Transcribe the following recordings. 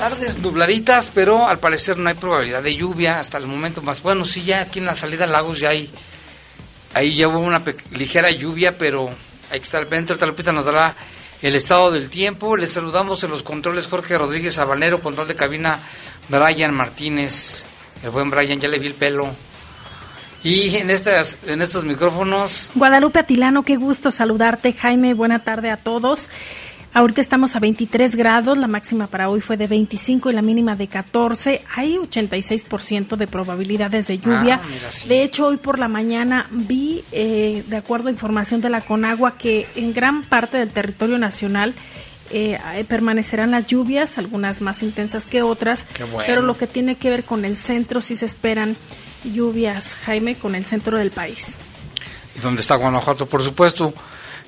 tardes nubladitas, pero al parecer no hay probabilidad de lluvia hasta el momento más. Bueno, sí, ya aquí en la salida al lagos ya hay, ahí ya hubo una ligera lluvia, pero hay que estar pendiente. Talupita nos dará el estado del tiempo. Les saludamos en los controles Jorge Rodríguez Habanero, control de cabina Brian Martínez. El buen Brian, ya le vi el pelo. Y en, estas, en estos micrófonos... Guadalupe Atilano, qué gusto saludarte. Jaime, buena tarde a todos. Ahorita estamos a 23 grados, la máxima para hoy fue de 25 y la mínima de 14. Hay 86% de probabilidades de lluvia. Ah, de hecho, hoy por la mañana vi, eh, de acuerdo a información de la Conagua, que en gran parte del territorio nacional eh, permanecerán las lluvias, algunas más intensas que otras, pero lo que tiene que ver con el centro, sí se esperan lluvias, Jaime, con el centro del país. ¿Y dónde está Guanajuato? Por supuesto.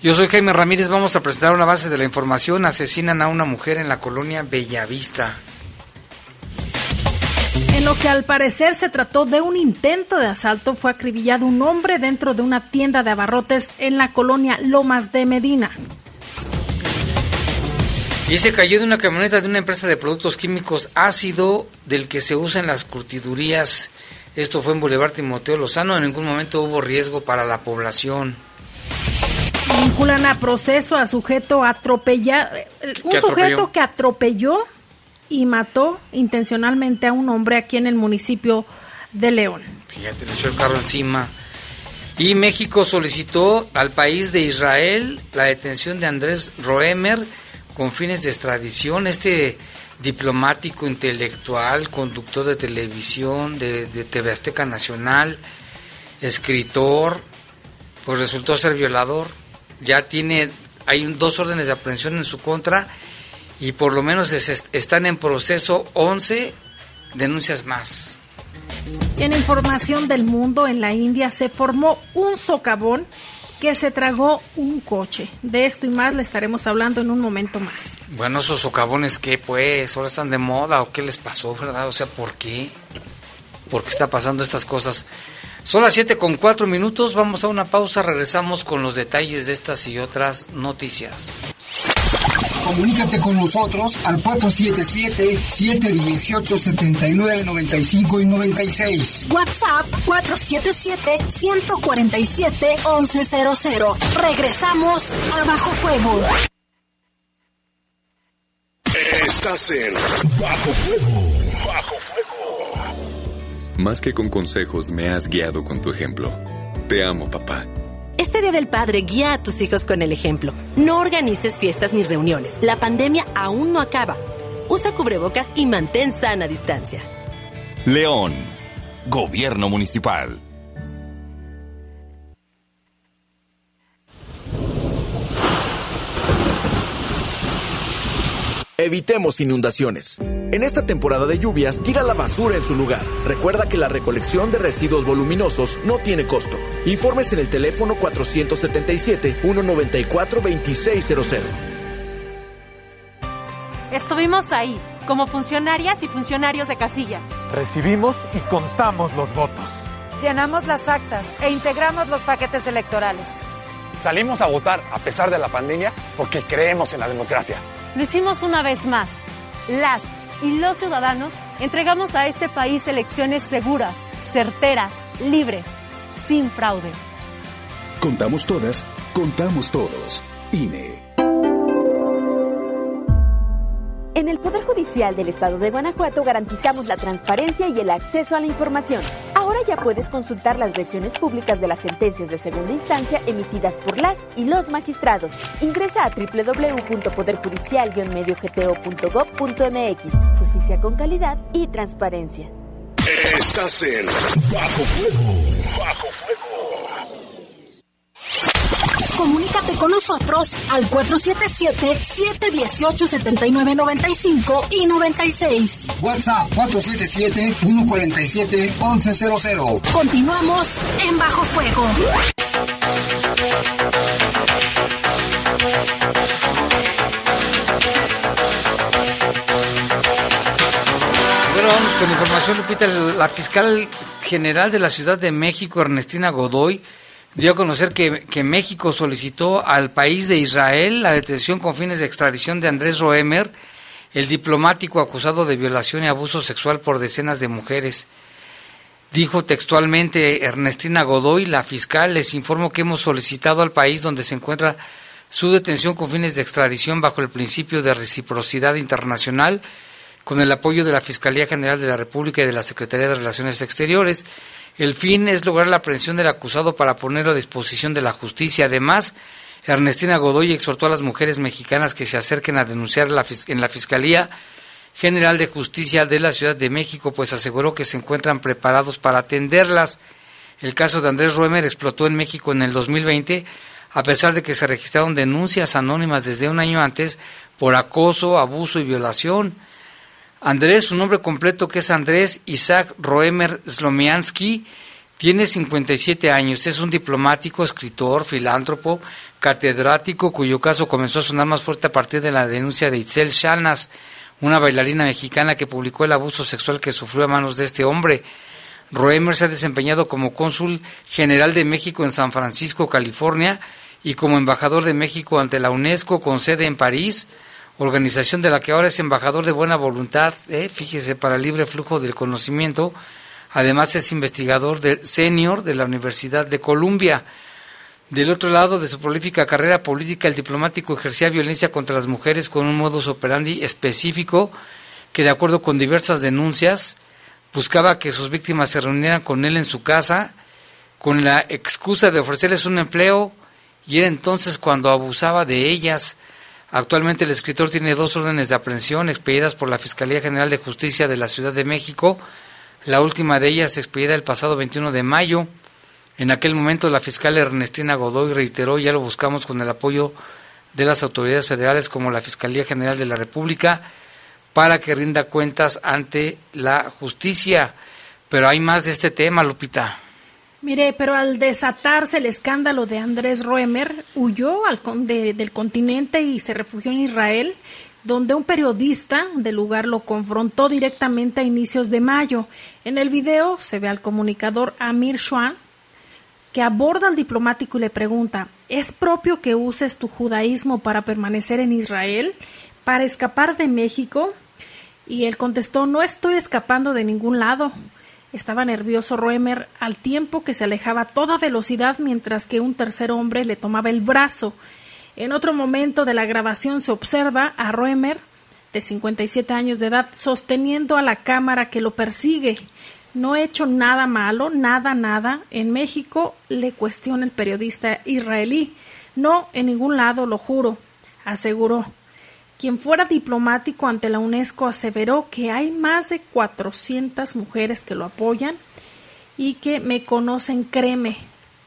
Yo soy Jaime Ramírez, vamos a presentar una base de la información. Asesinan a una mujer en la colonia Bellavista. En lo que al parecer se trató de un intento de asalto, fue acribillado un hombre dentro de una tienda de abarrotes en la colonia Lomas de Medina. Y se cayó de una camioneta de una empresa de productos químicos ácido del que se usa en las curtidurías. Esto fue en Boulevard Timoteo Lozano. En ningún momento hubo riesgo para la población. Vinculan a proceso a sujeto atropellado. Un sujeto que atropelló y mató intencionalmente a un hombre aquí en el municipio de León. Fíjate, le echó el carro encima. Y México solicitó al país de Israel la detención de Andrés Roemer con fines de extradición. Este diplomático, intelectual, conductor de televisión de, de TV Azteca Nacional, escritor, pues resultó ser violador ya tiene, hay dos órdenes de aprehensión en su contra y por lo menos están en proceso 11 denuncias más. En información del mundo, en la India se formó un socavón que se tragó un coche. De esto y más le estaremos hablando en un momento más. Bueno, esos socavones, ¿qué pues? ¿Ahora están de moda o qué les pasó, verdad? O sea, ¿por qué? ¿Por qué está pasando estas cosas? Son las 7 con 4 minutos, vamos a una pausa, regresamos con los detalles de estas y otras noticias. Comunícate con nosotros al 477-718-7995 y 96. WhatsApp 477-147-1100. Regresamos a Bajo Fuego. Estás en Bajo Fuego. Bajo más que con consejos, me has guiado con tu ejemplo. Te amo, papá. Este Día del Padre guía a tus hijos con el ejemplo. No organices fiestas ni reuniones. La pandemia aún no acaba. Usa cubrebocas y mantén sana distancia. León, Gobierno Municipal. Evitemos inundaciones. En esta temporada de lluvias, tira la basura en su lugar. Recuerda que la recolección de residuos voluminosos no tiene costo. Informes en el teléfono 477-194-2600. Estuvimos ahí, como funcionarias y funcionarios de casilla. Recibimos y contamos los votos. Llenamos las actas e integramos los paquetes electorales. Salimos a votar a pesar de la pandemia porque creemos en la democracia. Lo hicimos una vez más. Las y los ciudadanos entregamos a este país elecciones seguras, certeras, libres, sin fraude. Contamos todas, contamos todos. INE. En el Poder Judicial del Estado de Guanajuato garantizamos la transparencia y el acceso a la información Ahora ya puedes consultar las versiones públicas de las sentencias de segunda instancia emitidas por las y los magistrados. Ingresa a www.poderjudicial-mediogto.gov.mx. Justicia con calidad y transparencia. Estás en Bajo Fuego. Bajo Fuego. Comunícate con nosotros al 477-718-7995 y 96. WhatsApp 477-147-1100. Continuamos en Bajo Fuego. Bueno, vamos con información, Lupita. La fiscal general de la Ciudad de México, Ernestina Godoy, dio a conocer que, que, México solicitó al país de Israel la detención con fines de extradición de Andrés Roemer, el diplomático acusado de violación y abuso sexual por decenas de mujeres. Dijo textualmente Ernestina Godoy, la fiscal, les informo que hemos solicitado al país donde se encuentra su detención con fines de extradición bajo el principio de reciprocidad internacional con el apoyo de la Fiscalía General de la República y de la Secretaría de Relaciones Exteriores. El fin es lograr la aprehensión del acusado para ponerlo a disposición de la justicia. Además, Ernestina Godoy exhortó a las mujeres mexicanas que se acerquen a denunciar en la Fiscalía General de Justicia de la Ciudad de México, pues aseguró que se encuentran preparados para atenderlas. El caso de Andrés Ruemer explotó en México en el 2020, a pesar de que se registraron denuncias anónimas desde un año antes por acoso, abuso y violación. Andrés, su nombre completo que es Andrés Isaac Roemer Slomiansky, tiene 57 años, es un diplomático, escritor, filántropo, catedrático, cuyo caso comenzó a sonar más fuerte a partir de la denuncia de Itzel Shanas, una bailarina mexicana que publicó el abuso sexual que sufrió a manos de este hombre. Roemer se ha desempeñado como cónsul general de México en San Francisco, California, y como embajador de México ante la UNESCO con sede en París, organización de la que ahora es embajador de buena voluntad, ¿eh? fíjese, para el libre flujo del conocimiento. Además es investigador de, senior de la Universidad de Columbia. Del otro lado de su prolífica carrera política, el diplomático ejercía violencia contra las mujeres con un modus operandi específico que, de acuerdo con diversas denuncias, buscaba que sus víctimas se reunieran con él en su casa con la excusa de ofrecerles un empleo y era entonces cuando abusaba de ellas. Actualmente el escritor tiene dos órdenes de aprehensión expedidas por la Fiscalía General de Justicia de la Ciudad de México, la última de ellas expedida el pasado 21 de mayo. En aquel momento la fiscal Ernestina Godoy reiteró, ya lo buscamos con el apoyo de las autoridades federales como la Fiscalía General de la República, para que rinda cuentas ante la justicia. Pero hay más de este tema, Lupita. Mire, pero al desatarse el escándalo de Andrés Roemer, huyó al, de, del continente y se refugió en Israel, donde un periodista del lugar lo confrontó directamente a inicios de mayo. En el video se ve al comunicador Amir Schwan, que aborda al diplomático y le pregunta, ¿es propio que uses tu judaísmo para permanecer en Israel, para escapar de México? Y él contestó, no estoy escapando de ningún lado. Estaba nervioso Roemer al tiempo que se alejaba a toda velocidad mientras que un tercer hombre le tomaba el brazo. En otro momento de la grabación se observa a Roemer, de 57 años de edad, sosteniendo a la cámara que lo persigue. No he hecho nada malo, nada, nada. En México le cuestiona el periodista israelí. No, en ningún lado, lo juro, aseguró. Quien fuera diplomático ante la UNESCO aseveró que hay más de 400 mujeres que lo apoyan y que me conocen, créeme.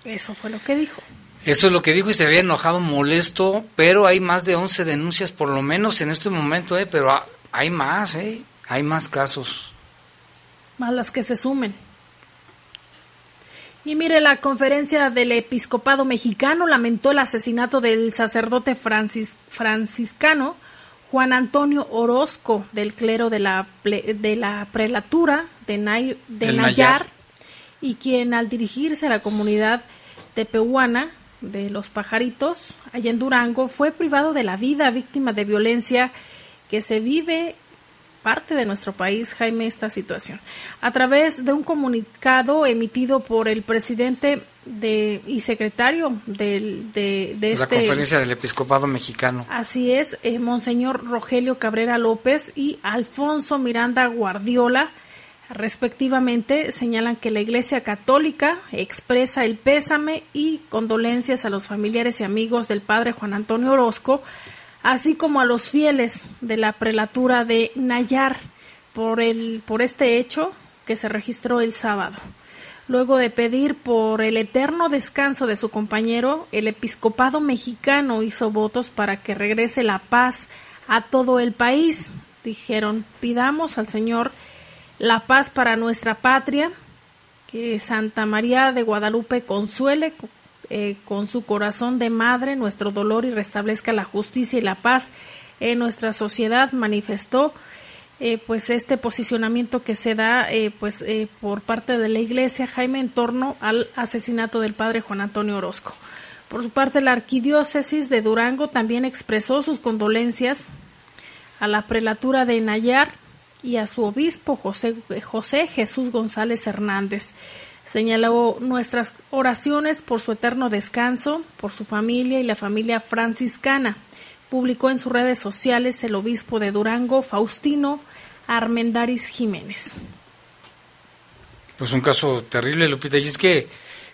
Eso fue lo que dijo. Eso es lo que dijo y se había enojado, molesto, pero hay más de 11 denuncias por lo menos en este momento, ¿eh? pero hay más, ¿eh? hay más casos. Más las que se sumen. Y mire, la conferencia del episcopado mexicano lamentó el asesinato del sacerdote francis, franciscano Juan Antonio Orozco, del clero de la, de la prelatura de, Nayar, y quien al dirigirse a la comunidad tepehuana de los pajaritos, allá en Durango, fue privado de la vida, víctima de violencia que se vive parte de nuestro país, Jaime, esta situación. A través de un comunicado emitido por el presidente de, y secretario del, de, de, la este, conferencia del episcopado mexicano. Así es, eh, Monseñor Rogelio Cabrera López y Alfonso Miranda Guardiola Respectivamente, señalan que la Iglesia Católica expresa el pésame y condolencias a los familiares y amigos del padre Juan Antonio Orozco, así como a los fieles de la prelatura de Nayar por, el, por este hecho que se registró el sábado. Luego de pedir por el eterno descanso de su compañero, el episcopado mexicano hizo votos para que regrese la paz a todo el país. Dijeron, pidamos al Señor la paz para nuestra patria, que Santa María de Guadalupe consuele eh, con su corazón de madre nuestro dolor y restablezca la justicia y la paz en nuestra sociedad, manifestó eh, pues este posicionamiento que se da eh, pues por parte de la Iglesia Jaime en torno al asesinato del padre Juan Antonio Orozco. Por su parte, la arquidiócesis de Durango también expresó sus condolencias a la prelatura de Nayar y a su obispo José, José Jesús González Hernández. Señaló nuestras oraciones por su eterno descanso, por su familia y la familia franciscana. Publicó en sus redes sociales el obispo de Durango, Faustino Armendaris Jiménez. Pues un caso terrible, Lupita. Y es que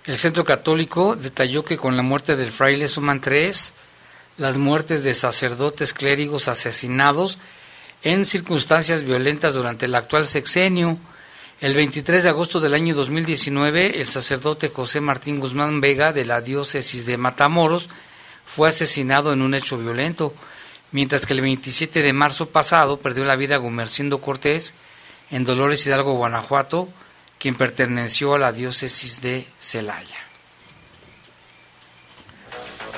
el Centro Católico detalló que con la muerte del fraile suman tres las muertes de sacerdotes clérigos asesinados en circunstancias violentas durante el actual sexenio. El 23 de agosto del año 2019, el sacerdote José Martín Guzmán Vega de la diócesis de Matamoros fue asesinado en un hecho violento, mientras que el 27 de marzo pasado perdió la vida Gumercindo Cortés en Dolores Hidalgo, Guanajuato, quien perteneció a la diócesis de Celaya.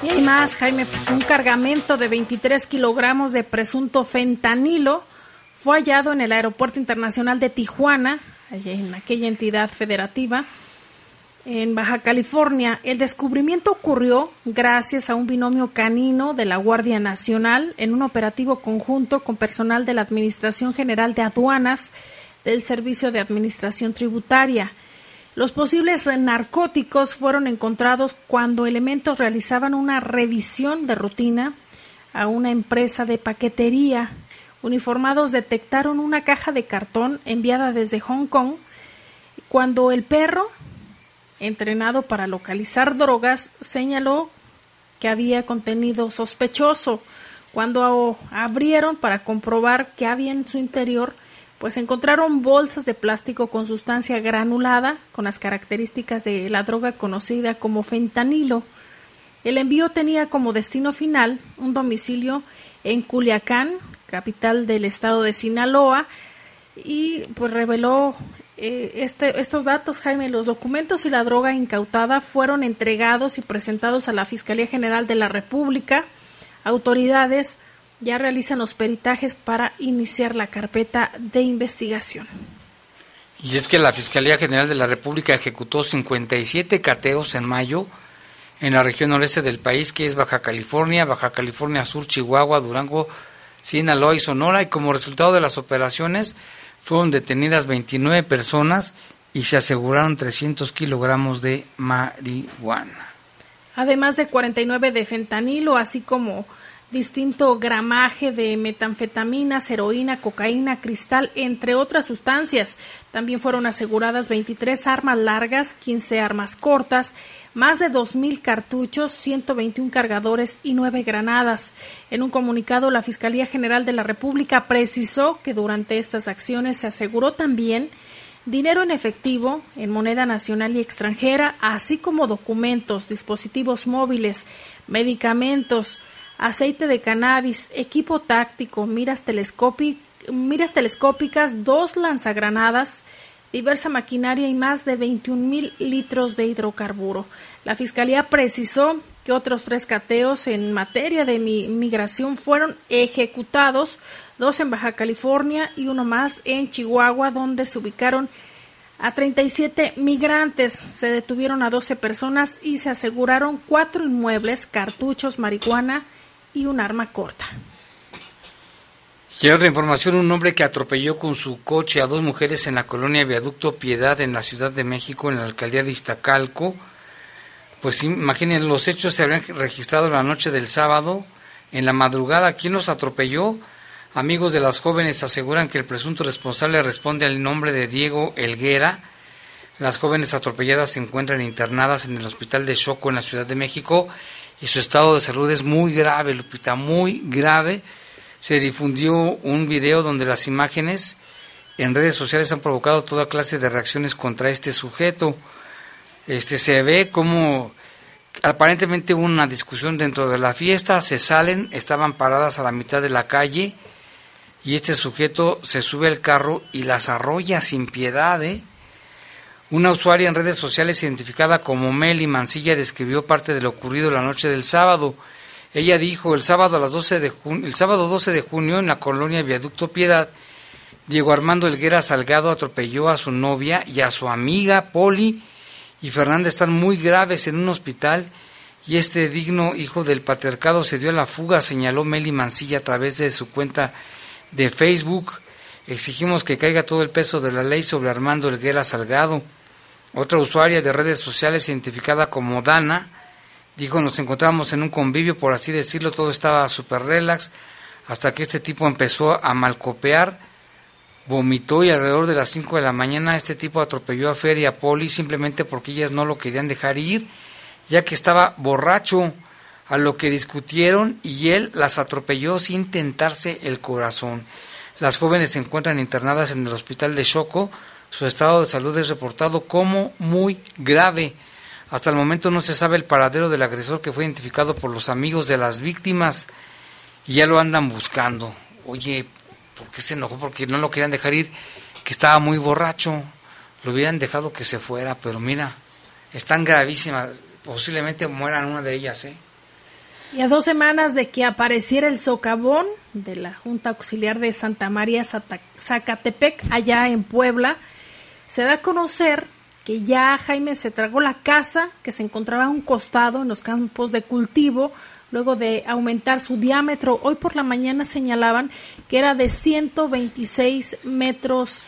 Y hay más, Jaime, un cargamento de 23 kilogramos de presunto fentanilo fue hallado en el Aeropuerto Internacional de Tijuana, en aquella entidad federativa, en Baja California. El descubrimiento ocurrió gracias a un binomio canino de la Guardia Nacional en un operativo conjunto con personal de la Administración General de Aduanas del Servicio de Administración Tributaria. Los posibles narcóticos fueron encontrados cuando elementos realizaban una revisión de rutina a una empresa de paquetería. Uniformados detectaron una caja de cartón enviada desde Hong Kong cuando el perro, entrenado para localizar drogas, señaló que había contenido sospechoso. Cuando abrieron para comprobar que había en su interior, pues encontraron bolsas de plástico con sustancia granulada con las características de la droga conocida como fentanilo. El envío tenía como destino final un domicilio en Culiacán, capital del estado de Sinaloa, y pues reveló eh, este, estos datos, Jaime, los documentos y la droga incautada fueron entregados y presentados a la Fiscalía General de la República. Autoridades ya realizan los peritajes para iniciar la carpeta de investigación. Y es que la Fiscalía General de la República ejecutó 57 cateos en mayo en la región noreste del país, que es Baja California, Baja California Sur, Chihuahua, Durango, Sinaloa y Sonora, y como resultado de las operaciones fueron detenidas 29 personas y se aseguraron 300 kilogramos de marihuana. Además de 49 de fentanilo, así como distinto gramaje de metanfetaminas, heroína, cocaína, cristal, entre otras sustancias. También fueron aseguradas 23 armas largas, 15 armas cortas, más de 2.000 cartuchos, 121 cargadores y 9 granadas. En un comunicado, la Fiscalía General de la República precisó que durante estas acciones se aseguró también dinero en efectivo, en moneda nacional y extranjera, así como documentos, dispositivos móviles, medicamentos, aceite de cannabis, equipo táctico, miras, miras telescópicas, dos lanzagranadas, diversa maquinaria y más de 21 mil litros de hidrocarburo. La Fiscalía precisó que otros tres cateos en materia de migración fueron ejecutados, dos en Baja California y uno más en Chihuahua, donde se ubicaron a 37 migrantes. Se detuvieron a 12 personas y se aseguraron cuatro inmuebles, cartuchos, marihuana, y un arma corta. Y otra información, un hombre que atropelló con su coche a dos mujeres en la colonia Viaducto Piedad en la Ciudad de México, en la alcaldía de Iztacalco. Pues imaginen, los hechos se habrían registrado la noche del sábado, en la madrugada. ¿Quién los atropelló? Amigos de las jóvenes aseguran que el presunto responsable responde al nombre de Diego Elguera. Las jóvenes atropelladas se encuentran internadas en el hospital de Choco en la Ciudad de México y su estado de salud es muy grave, Lupita, muy grave. Se difundió un video donde las imágenes en redes sociales han provocado toda clase de reacciones contra este sujeto. Este se ve como aparentemente hubo una discusión dentro de la fiesta, se salen, estaban paradas a la mitad de la calle y este sujeto se sube al carro y las arrolla sin piedad. ¿eh? Una usuaria en redes sociales identificada como Meli Mancilla describió parte de lo ocurrido la noche del sábado. Ella dijo, el sábado, a las 12 de el sábado 12 de junio en la colonia Viaducto Piedad, Diego Armando Elguera Salgado atropelló a su novia y a su amiga Poli y Fernanda están muy graves en un hospital y este digno hijo del patriarcado se dio a la fuga, señaló Meli Mancilla a través de su cuenta de Facebook. Exigimos que caiga todo el peso de la ley sobre Armando Elguera Salgado. Otra usuaria de redes sociales identificada como Dana dijo nos encontramos en un convivio, por así decirlo, todo estaba súper relax, hasta que este tipo empezó a malcopear vomitó y alrededor de las 5 de la mañana este tipo atropelló a Fer y a Poli simplemente porque ellas no lo querían dejar ir, ya que estaba borracho, a lo que discutieron y él las atropelló sin tentarse el corazón. Las jóvenes se encuentran internadas en el hospital de Choco, su estado de salud es reportado como muy grave. Hasta el momento no se sabe el paradero del agresor que fue identificado por los amigos de las víctimas y ya lo andan buscando. Oye, ¿Por qué se enojó? Porque no lo querían dejar ir, que estaba muy borracho. Lo hubieran dejado que se fuera, pero mira, están gravísimas. Posiblemente mueran una de ellas, ¿eh? Y a dos semanas de que apareciera el socavón de la Junta Auxiliar de Santa María Zacatepec, allá en Puebla, se da a conocer que ya Jaime se tragó la casa que se encontraba a un costado en los campos de cultivo luego de aumentar su diámetro. Hoy por la mañana señalaban que era de 126 metros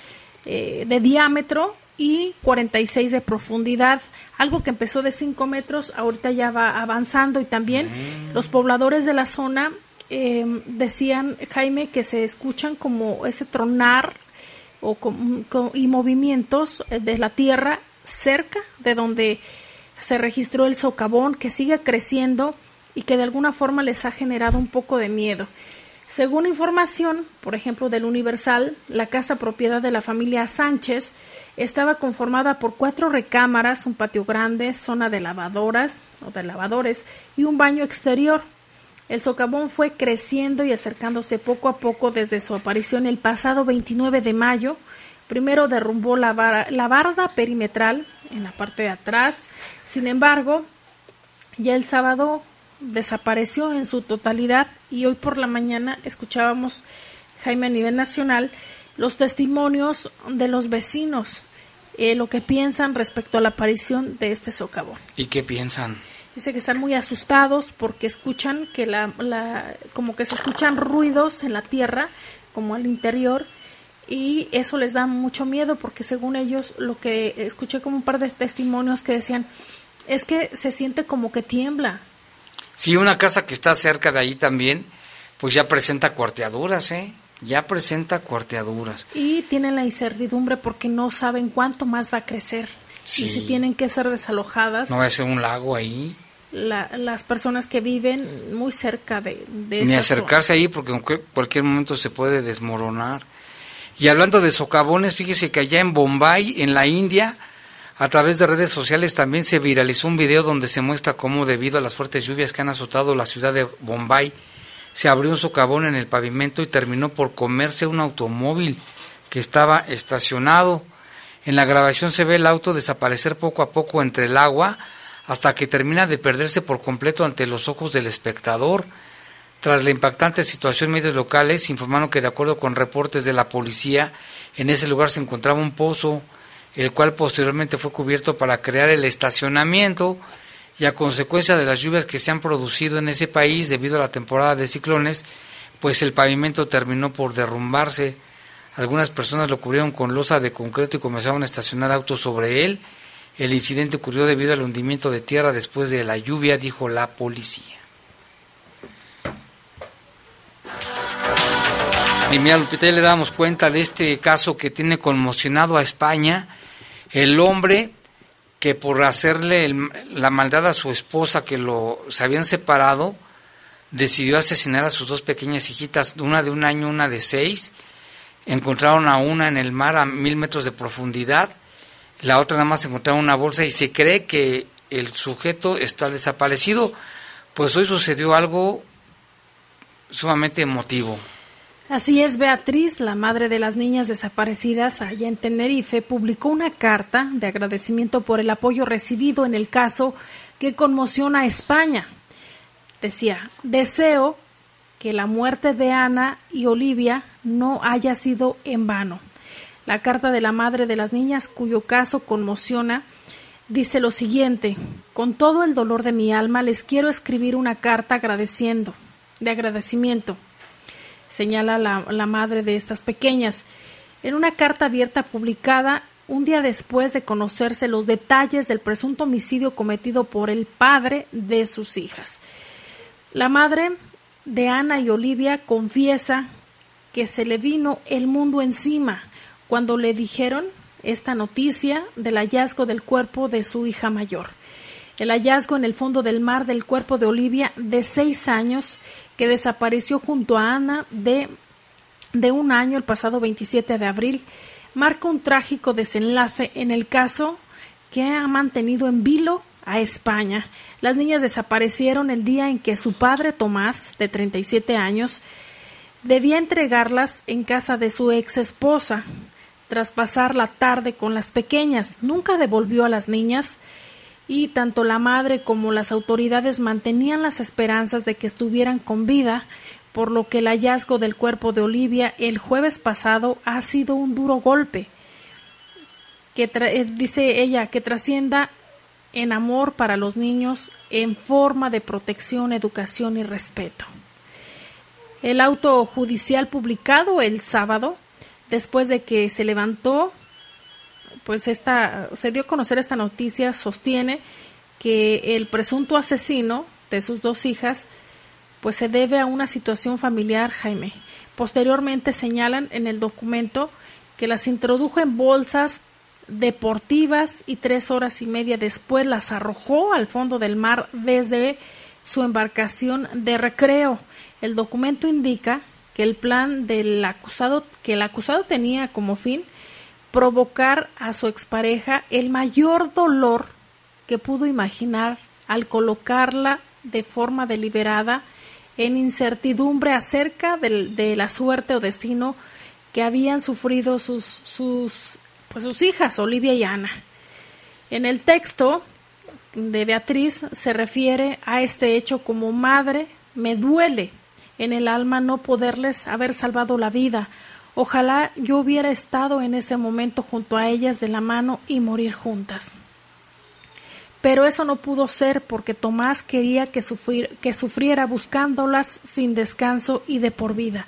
eh, de diámetro y 46 de profundidad, algo que empezó de 5 metros, ahorita ya va avanzando y también mm. los pobladores de la zona em, decían, Jaime, que se escuchan como ese tronar o y movimientos eh, de la tierra cerca de donde se registró el socavón que sigue creciendo y que de alguna forma les ha generado un poco de miedo. Según información, por ejemplo, del Universal, la casa propiedad de la familia Sánchez estaba conformada por cuatro recámaras, un patio grande, zona de lavadoras o de lavadores y un baño exterior. El socavón fue creciendo y acercándose poco a poco desde su aparición el pasado 29 de mayo. Primero derrumbó la, la barda perimetral en la parte de atrás. Sin embargo, ya el sábado desapareció en su totalidad y hoy por la mañana escuchábamos, Jaime, a nivel nacional, los testimonios de los vecinos, eh, lo que piensan respecto a la aparición de este socavón. ¿Y qué piensan? Dice que están muy asustados porque escuchan que la, la, como que se escuchan ruidos en la tierra, como al interior, y eso les da mucho miedo porque según ellos lo que escuché como un par de testimonios que decían es que se siente como que tiembla, Sí, una casa que está cerca de ahí también, pues ya presenta cuarteaduras, ¿eh? Ya presenta cuarteaduras. Y tienen la incertidumbre porque no saben cuánto más va a crecer. Y si tienen que ser desalojadas. No va a ser un lago ahí. las personas que viven muy cerca de, de Ni acercarse ahí porque en cualquier momento se puede desmoronar. Y hablando de socavones, fíjese que allá en Bombay, en la India, a través de redes sociales también se viralizó un video donde se muestra cómo debido a las fuertes lluvias que han azotado la ciudad de Bombay, se abrió un socavón en el pavimento y terminó por comerse un automóvil que estaba estacionado. En la grabación se ve el auto desaparecer poco a poco entre el agua hasta que termina de perderse por completo ante los ojos del espectador. Tras la impactante situación, medios locales informaron que de acuerdo con reportes de la policía, en ese lugar se encontraba un pozo el cual posteriormente fue cubierto para crear el estacionamiento y a consecuencia de las lluvias que se han producido en ese país debido a la temporada de ciclones, pues el pavimento terminó por derrumbarse. Algunas personas lo cubrieron con losa de concreto y comenzaron a estacionar autos sobre él. El incidente ocurrió debido al hundimiento de tierra después de la lluvia, dijo la policía. Y mira, Lupita, ya le damos cuenta de este caso que tiene conmocionado a España. El hombre que por hacerle la maldad a su esposa, que lo se habían separado, decidió asesinar a sus dos pequeñas hijitas, una de un año, una de seis. Encontraron a una en el mar a mil metros de profundidad, la otra nada más encontraron una bolsa y se cree que el sujeto está desaparecido. Pues hoy sucedió algo sumamente emotivo. Así es, Beatriz, la madre de las niñas desaparecidas allá en Tenerife, publicó una carta de agradecimiento por el apoyo recibido en el caso que conmociona a España. Decía, deseo que la muerte de Ana y Olivia no haya sido en vano. La carta de la madre de las niñas, cuyo caso conmociona, dice lo siguiente, con todo el dolor de mi alma les quiero escribir una carta agradeciendo, de agradecimiento señala la, madre de estas pequeñas. En una carta abierta publicada un día después de conocerse los detalles del presunto homicidio cometido por el padre de sus hijas. La madre de Ana y Olivia confiesa que se le vino el mundo encima cuando le dijeron esta noticia del hallazgo del cuerpo de su hija mayor. El hallazgo en el fondo del mar del cuerpo de Olivia de seis años que desapareció junto a Ana de, de un año el pasado 27 de abril, marca un trágico desenlace en el caso que ha mantenido en vilo a España. Las niñas desaparecieron el día en que su padre Tomás, de 37 años, debía entregarlas en casa de su ex esposa. Tras pasar la tarde con las pequeñas, nunca devolvió a las niñas y tanto la madre como las autoridades mantenían las esperanzas de que estuvieran con vida, por lo que el hallazgo del cuerpo de Olivia el jueves pasado ha sido un duro golpe, que eh, dice ella, que trascienda en amor para los niños en forma de protección, educación y respeto. El auto judicial publicado el sábado, después de que se levantó pues esta, se dio a conocer esta noticia, sostiene que el presunto asesino de sus dos hijas, pues se debe a una situación familiar, Jaime. Posteriormente señalan en el documento que las introdujo en bolsas deportivas y tres horas y media después las arrojó al fondo del mar desde su embarcación de recreo. El documento indica que el plan del acusado, que el acusado tenía como fin provocar a su expareja el mayor dolor que pudo imaginar al colocarla de forma deliberada en incertidumbre acerca de, la suerte o destino que habían sufrido sus, sus, pues sus hijas, Olivia y Ana. En el texto de Beatriz se refiere a este hecho como madre, me duele en el alma no poderles haber salvado la vida Ojalá yo hubiera estado en ese momento junto a ellas de la mano y morir juntas. Pero eso no pudo ser porque Tomás quería que, que sufriera buscándolas sin descanso y de por vida.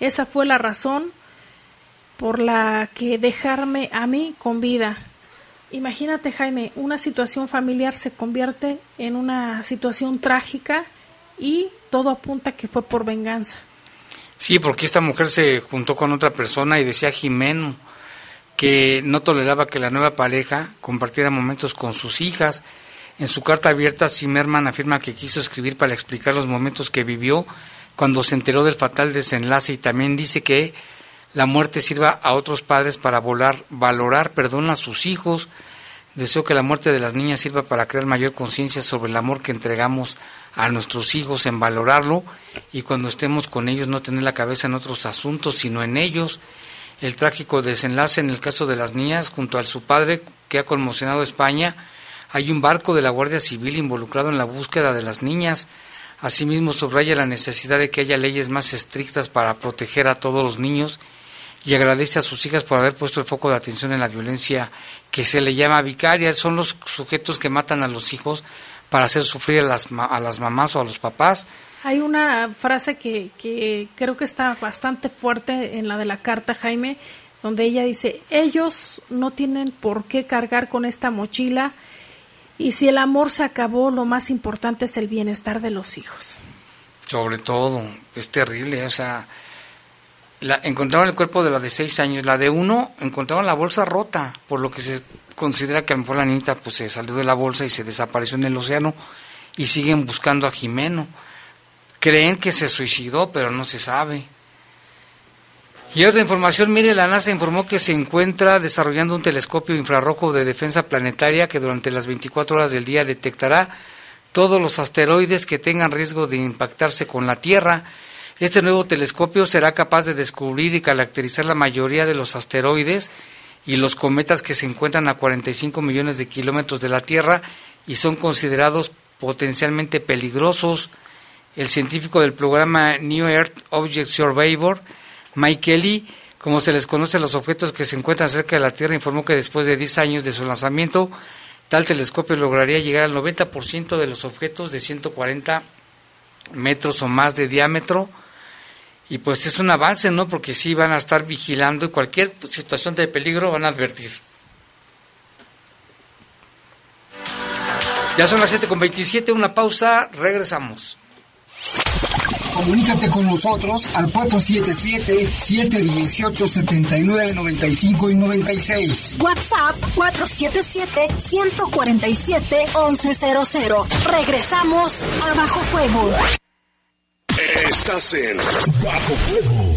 Esa fue la razón por la que dejarme a mí con vida. Imagínate, Jaime, una situación familiar se convierte en una situación trágica y todo apunta que fue por venganza. Sí, porque esta mujer se juntó con otra persona y decía Jimeno que no toleraba que la nueva pareja compartiera momentos con sus hijas. En su carta abierta, Zimmerman afirma que quiso escribir para explicar los momentos que vivió cuando se enteró del fatal desenlace y también dice que la muerte sirva a otros padres para volar, valorar perdón a sus hijos. Deseo que la muerte de las niñas sirva para crear mayor conciencia sobre el amor que entregamos a nuestros hijos en valorarlo y cuando estemos con ellos no tener la cabeza en otros asuntos, sino en ellos. El trágico desenlace en el caso de las niñas junto a su padre que ha conmocionado España. Hay un barco de la Guardia Civil involucrado en la búsqueda de las niñas. Asimismo, subraya la necesidad de que haya leyes más estrictas para proteger a todos los niños y agradece a sus hijas por haber puesto el foco de atención en la violencia que se le llama vicaria. Son los sujetos que matan a los hijos para hacer sufrir a las, a las mamás o a los papás. Hay una frase que, que creo que está bastante fuerte en la de la carta, Jaime, donde ella dice, ellos no tienen por qué cargar con esta mochila y si el amor se acabó, lo más importante es el bienestar de los hijos. Sobre todo, es terrible, o sea, la, encontraron el cuerpo de la de seis años. La de uno encontraron la bolsa rota, por lo que se considera que a lo mejor la niñita pues, se salió de la bolsa y se desapareció en el océano y siguen buscando a Jimeno. Creen que se suicidó, pero no se sabe. Y otra información, mire, la NASA informó que se encuentra desarrollando un telescopio infrarrojo de defensa planetaria que durante las 24 horas del día detectará todos los asteroides que tengan riesgo de impactarse con la Tierra. Este nuevo telescopio será capaz de descubrir y caracterizar la mayoría de los asteroides y los cometas que se encuentran a 45 millones de kilómetros de la Tierra y son considerados potencialmente peligrosos. El científico del programa New Earth Object Surveyor Mike Kelly, como se les conoce a los objetos que se encuentran cerca de la Tierra, informó que después de 10 años de su lanzamiento, tal telescopio lograría llegar al 90% de los objetos de 140 metros o más de diámetro. Y pues es un avance, ¿no? Porque sí van a estar vigilando y cualquier situación de peligro van a advertir. Ya son las 7.27, una pausa, regresamos. Comunícate con nosotros al 477-718-7995 y 96. WhatsApp 477-147-1100. Regresamos a Bajo Fuego. Estás en Bajo Fuego.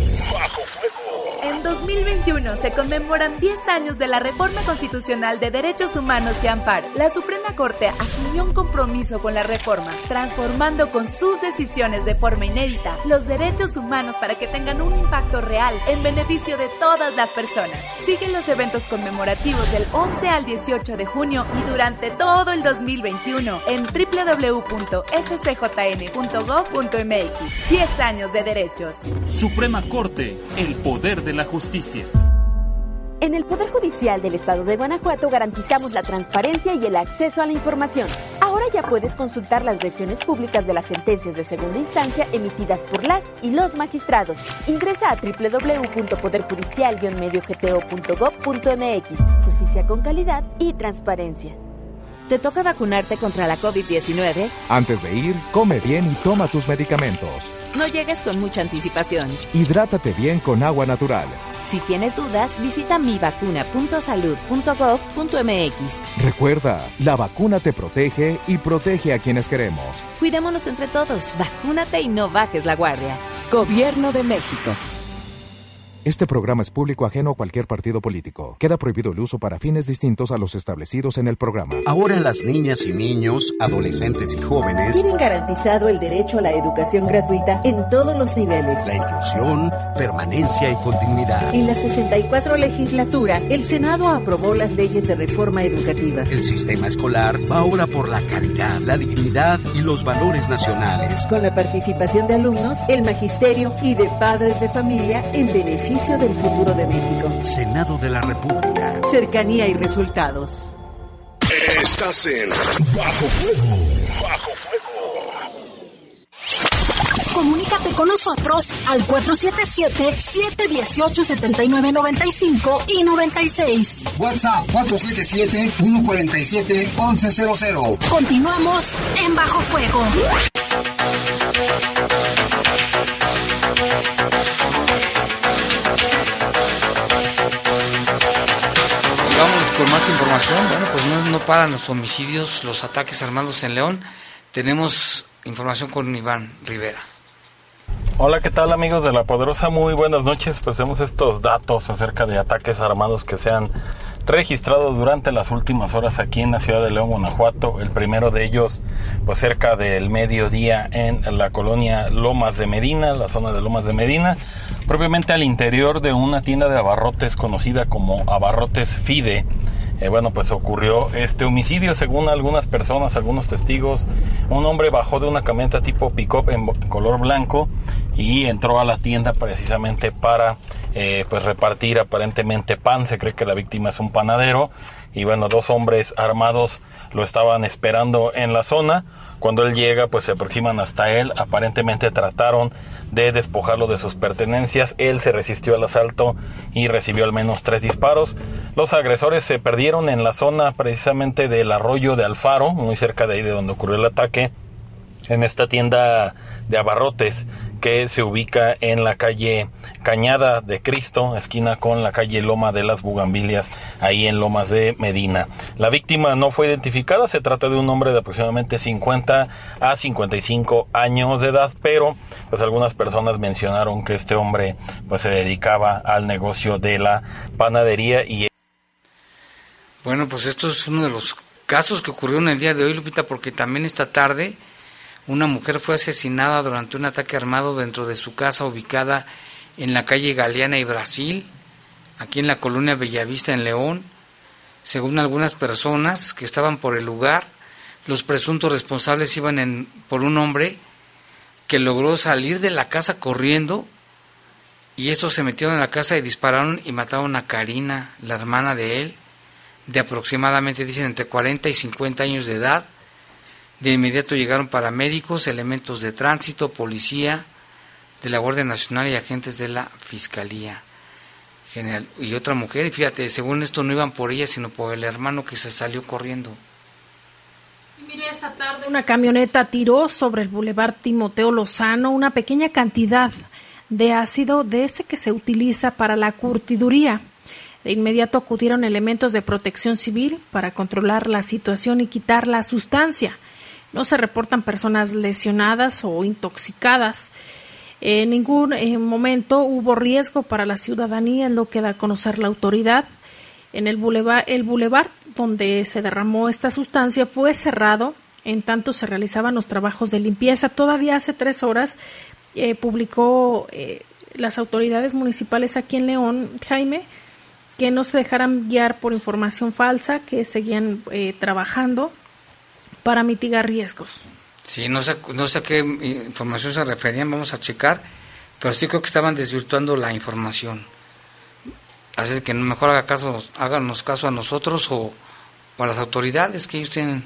Bajo en 2021 se conmemoran 10 años de la Reforma Constitucional de Derechos Humanos y Amparo. La Suprema Corte asumió un compromiso con las reformas, transformando con sus decisiones de forma inédita los derechos humanos para que tengan un impacto real en beneficio de todas las personas. Siguen los eventos conmemorativos del 11 al 18 de junio y durante todo el 2021 en www.scjn.gov.mx. 10 años de derechos. Suprema Corte, el poder de la justicia. En el Poder Judicial del Estado de Guanajuato garantizamos la transparencia y el acceso a la información. Ahora ya puedes consultar las versiones públicas de las sentencias de segunda instancia emitidas por las y los magistrados. Ingresa a www.poderjudicial-mediogto.gov.mx. Justicia con calidad y transparencia. ¿Te toca vacunarte contra la COVID-19? Antes de ir, come bien y toma tus medicamentos. No llegues con mucha anticipación. Hidrátate bien con agua natural. Si tienes dudas, visita mivacuna.salud.gov.mx. Recuerda, la vacuna te protege y protege a quienes queremos. Cuidémonos entre todos. Vacúnate y no bajes la guardia. Gobierno de México. Este programa es público ajeno a cualquier partido político. Queda prohibido el uso para fines distintos a los establecidos en el programa. Ahora las niñas y niños, adolescentes y jóvenes tienen garantizado el derecho a la educación gratuita en todos los niveles. La inclusión, permanencia y continuidad. En la 64 legislatura, el Senado aprobó las leyes de reforma educativa. El sistema escolar va ahora por la calidad, la dignidad y los valores nacionales. Con la participación de alumnos, el magisterio y de padres de familia en beneficio del futuro de México. Senado de la República. Cercanía y resultados. Estás en Bajo Fuego. Bajo Fuego. Comunícate con nosotros al 477-718-7995 y 96. WhatsApp 477-147-1100. Continuamos en Bajo Fuego. Información. Bueno, pues no, no paran los homicidios, los ataques armados en León. Tenemos información con Iván Rivera. Hola, ¿qué tal amigos de La Poderosa? Muy buenas noches. Pues tenemos estos datos acerca de ataques armados que se han registrados durante las últimas horas aquí en la ciudad de León, Guanajuato. El primero de ellos, pues cerca del mediodía en la colonia Lomas de Medina, la zona de Lomas de Medina, propiamente al interior de una tienda de abarrotes conocida como Abarrotes Fide. Eh, bueno, pues ocurrió este homicidio según algunas personas, algunos testigos. Un hombre bajó de una camioneta tipo pick-up en color blanco y entró a la tienda precisamente para eh, pues repartir aparentemente pan. Se cree que la víctima es un panadero y bueno, dos hombres armados lo estaban esperando en la zona. Cuando él llega, pues se aproximan hasta él. Aparentemente trataron de despojarlo de sus pertenencias. Él se resistió al asalto y recibió al menos tres disparos. Los agresores se perdieron en la zona precisamente del arroyo de Alfaro, muy cerca de ahí de donde ocurrió el ataque en esta tienda de abarrotes que se ubica en la calle Cañada de Cristo, esquina con la calle Loma de las Bugambilias, ahí en Lomas de Medina. La víctima no fue identificada, se trata de un hombre de aproximadamente 50 a 55 años de edad, pero pues algunas personas mencionaron que este hombre pues se dedicaba al negocio de la panadería y bueno, pues esto es uno de los casos que ocurrió en el día de hoy, Lupita, porque también esta tarde una mujer fue asesinada durante un ataque armado dentro de su casa ubicada en la calle Galeana y Brasil, aquí en la colonia Bellavista en León. Según algunas personas que estaban por el lugar, los presuntos responsables iban en, por un hombre que logró salir de la casa corriendo y estos se metieron en la casa y dispararon y mataron a Karina, la hermana de él, de aproximadamente, dicen, entre 40 y 50 años de edad, de inmediato llegaron paramédicos, elementos de tránsito, policía de la Guardia Nacional y agentes de la Fiscalía General. Y otra mujer, y fíjate, según esto no iban por ella, sino por el hermano que se salió corriendo. mire, esta tarde una camioneta tiró sobre el bulevar Timoteo Lozano una pequeña cantidad de ácido de ese que se utiliza para la curtiduría. De inmediato acudieron elementos de protección civil para controlar la situación y quitar la sustancia. No se reportan personas lesionadas o intoxicadas. En ningún eh, momento hubo riesgo para la ciudadanía, en lo que da a conocer la autoridad. En el bulevar, el donde se derramó esta sustancia fue cerrado, en tanto se realizaban los trabajos de limpieza. Todavía hace tres horas eh, publicó eh, las autoridades municipales aquí en León, Jaime, que no se dejaran guiar por información falsa, que seguían trabajando para mitigar riesgos. Sí, no sé, no sé a qué información se referían, vamos a checar, pero sí creo que estaban desvirtuando la información. Así que mejor haga caso, háganos caso a nosotros o, a las autoridades que ellos tienen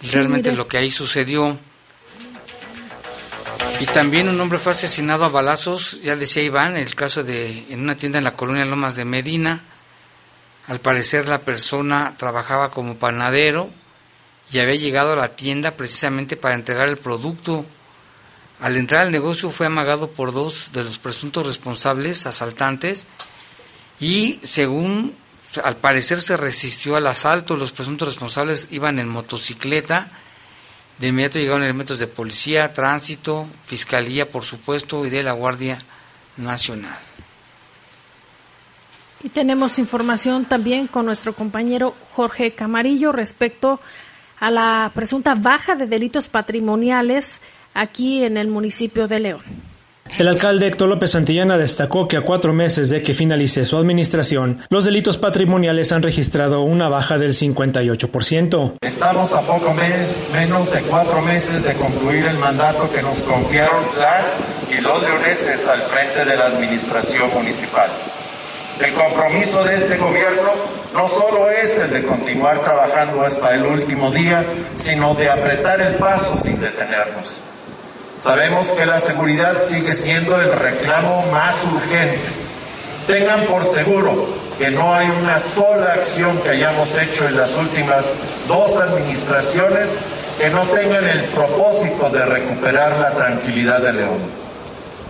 realmente lo que ahí sucedió. Y también un hombre fue asesinado a balazos, ya decía Iván, el caso de en una tienda en la colonia Lomas de Medina. Al parecer la persona trabajaba como panadero y había llegado a la tienda precisamente para entregar el producto. Al entrar al negocio fue amagado por dos de los presuntos responsables asaltantes y según al parecer se resistió al asalto, los presuntos responsables iban en motocicleta, de inmediato llegaron elementos de policía, tránsito, fiscalía por supuesto y de la Guardia Nacional. Y tenemos información también con nuestro compañero Jorge Camarillo respecto la presunta baja de delitos patrimoniales aquí en el municipio de León. El alcalde Héctor López Santillana destacó que a cuatro meses de que finalice su administración, los delitos patrimoniales han registrado una baja del 58%. Estamos a poco menos de cuatro meses de concluir el mandato que nos confiaron las y los leoneses al frente de la administración municipal. El compromiso de este gobierno no solo es el de continuar trabajando hasta el último día, sino de apretar el paso sin detenernos. Sabemos que la seguridad sigue siendo el reclamo más urgente. Tengan por seguro que no hay una sola acción que hayamos hecho en las últimas dos administraciones que no tengan el propósito de recuperar la tranquilidad de León.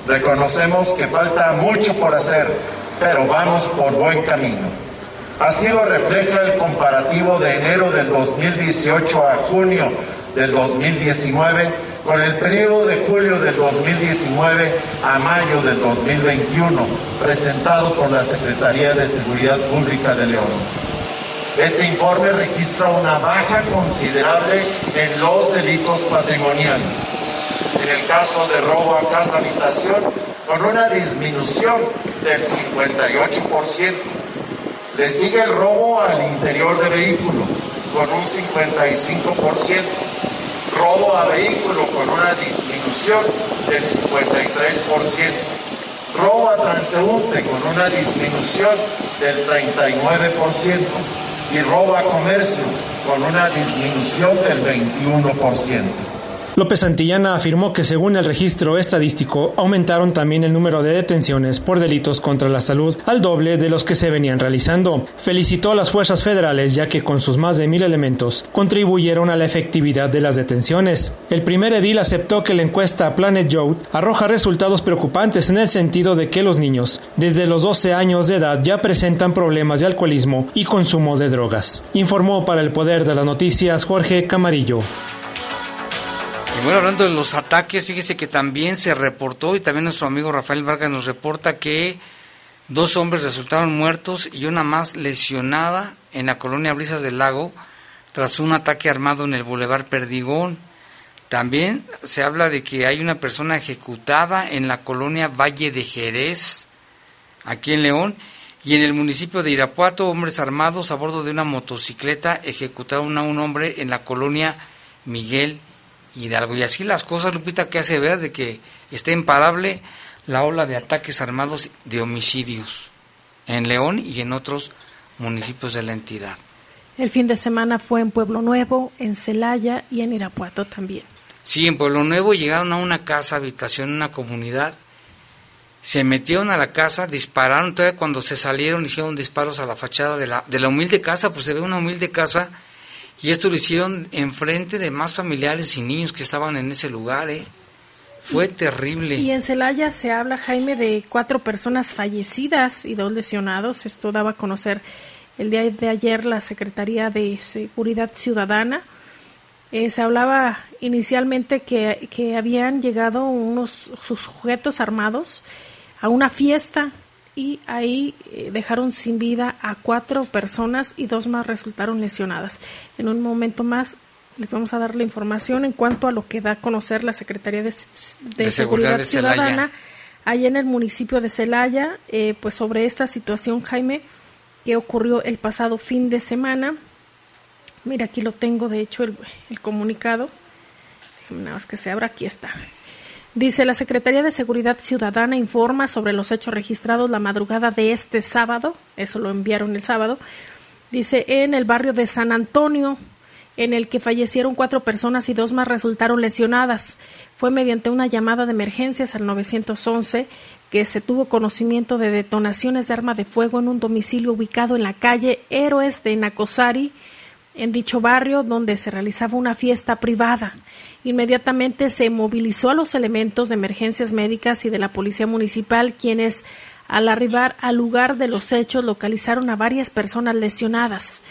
Reconocemos que falta mucho por hacer pero vamos por buen camino. Así lo refleja el comparativo de enero del 2018 a junio del 2019 con el periodo de julio del 2019 a mayo del 2021, presentado por la Secretaría de Seguridad Pública de León. Este informe registra una baja considerable en los delitos patrimoniales. En el caso de robo a casa habitación, con una disminución del 58%. Le sigue el robo al interior de vehículo con un 55%. Robo a vehículo con una disminución del 53%. Robo a transeúnte con una disminución del 39%. Y robo a comercio con una disminución del 21%. López Santillana afirmó que según el registro estadístico aumentaron también el número de detenciones por delitos contra la salud al doble de los que se venían realizando. Felicitó a las fuerzas federales ya que con sus más de mil elementos contribuyeron a la efectividad de las detenciones. El primer edil aceptó que la encuesta Planet Youth arroja resultados preocupantes en el sentido de que los niños desde los 12 años de edad ya presentan problemas de alcoholismo y consumo de drogas. Informó para el Poder de las Noticias Jorge Camarillo. Y bueno, hablando de los ataques, fíjese que también se reportó y también nuestro amigo Rafael Vargas nos reporta que dos hombres resultaron muertos y una más lesionada en la colonia Brisas del Lago tras un ataque armado en el Boulevard Perdigón. También se habla de que hay una persona ejecutada en la colonia Valle de Jerez, aquí en León, y en el municipio de Irapuato, hombres armados a bordo de una motocicleta ejecutaron a un hombre en la colonia Miguel Hidalgo. Y así las cosas, Lupita, que hace ver de que está imparable la ola de ataques armados de homicidios en León y en otros municipios de la entidad. El fin de semana fue en Pueblo Nuevo, en Celaya y en Irapuato también. Sí, en Pueblo Nuevo llegaron a una casa, habitación, una comunidad, se metieron a la casa, dispararon, todavía cuando se salieron hicieron disparos a la fachada de la, de la humilde casa, pues se ve una humilde casa, y esto lo hicieron enfrente de más familiares y niños que estaban en ese lugar, ¿eh? Fue terrible. Y en Celaya se habla, Jaime, de cuatro personas fallecidas y dos lesionados. Esto daba a conocer el día de ayer la Secretaría de Seguridad Ciudadana. Eh, se hablaba inicialmente que, que, habían llegado unos sujetos armados a una fiesta y ahí eh, dejaron sin vida a cuatro personas y dos más resultaron lesionadas. En un momento más les vamos a dar la información en cuanto a lo que da a conocer la Secretaría de, Seguridad, Ciudadana allá en el municipio de Celaya, eh, pues sobre esta situación, Jaime, que ocurrió el pasado fin de semana. Mira, aquí lo tengo, de hecho, el, el comunicado. Nada más que se abra, aquí está. Dice, la Secretaría de Seguridad Ciudadana informa sobre los hechos registrados la madrugada de este sábado, eso lo enviaron el sábado, dice, en el barrio de San Antonio, en el que fallecieron cuatro personas y dos más resultaron lesionadas. Fue mediante una llamada de emergencias al 911 que se tuvo conocimiento de detonaciones de arma de fuego en un domicilio ubicado en la calle Héroes de Nacosari, en dicho barrio donde se realizaba una fiesta privada. Inmediatamente se movilizó a los elementos de emergencias médicas y de la Policía Municipal, quienes al arribar al lugar de los hechos localizaron a varias personas lesionadas.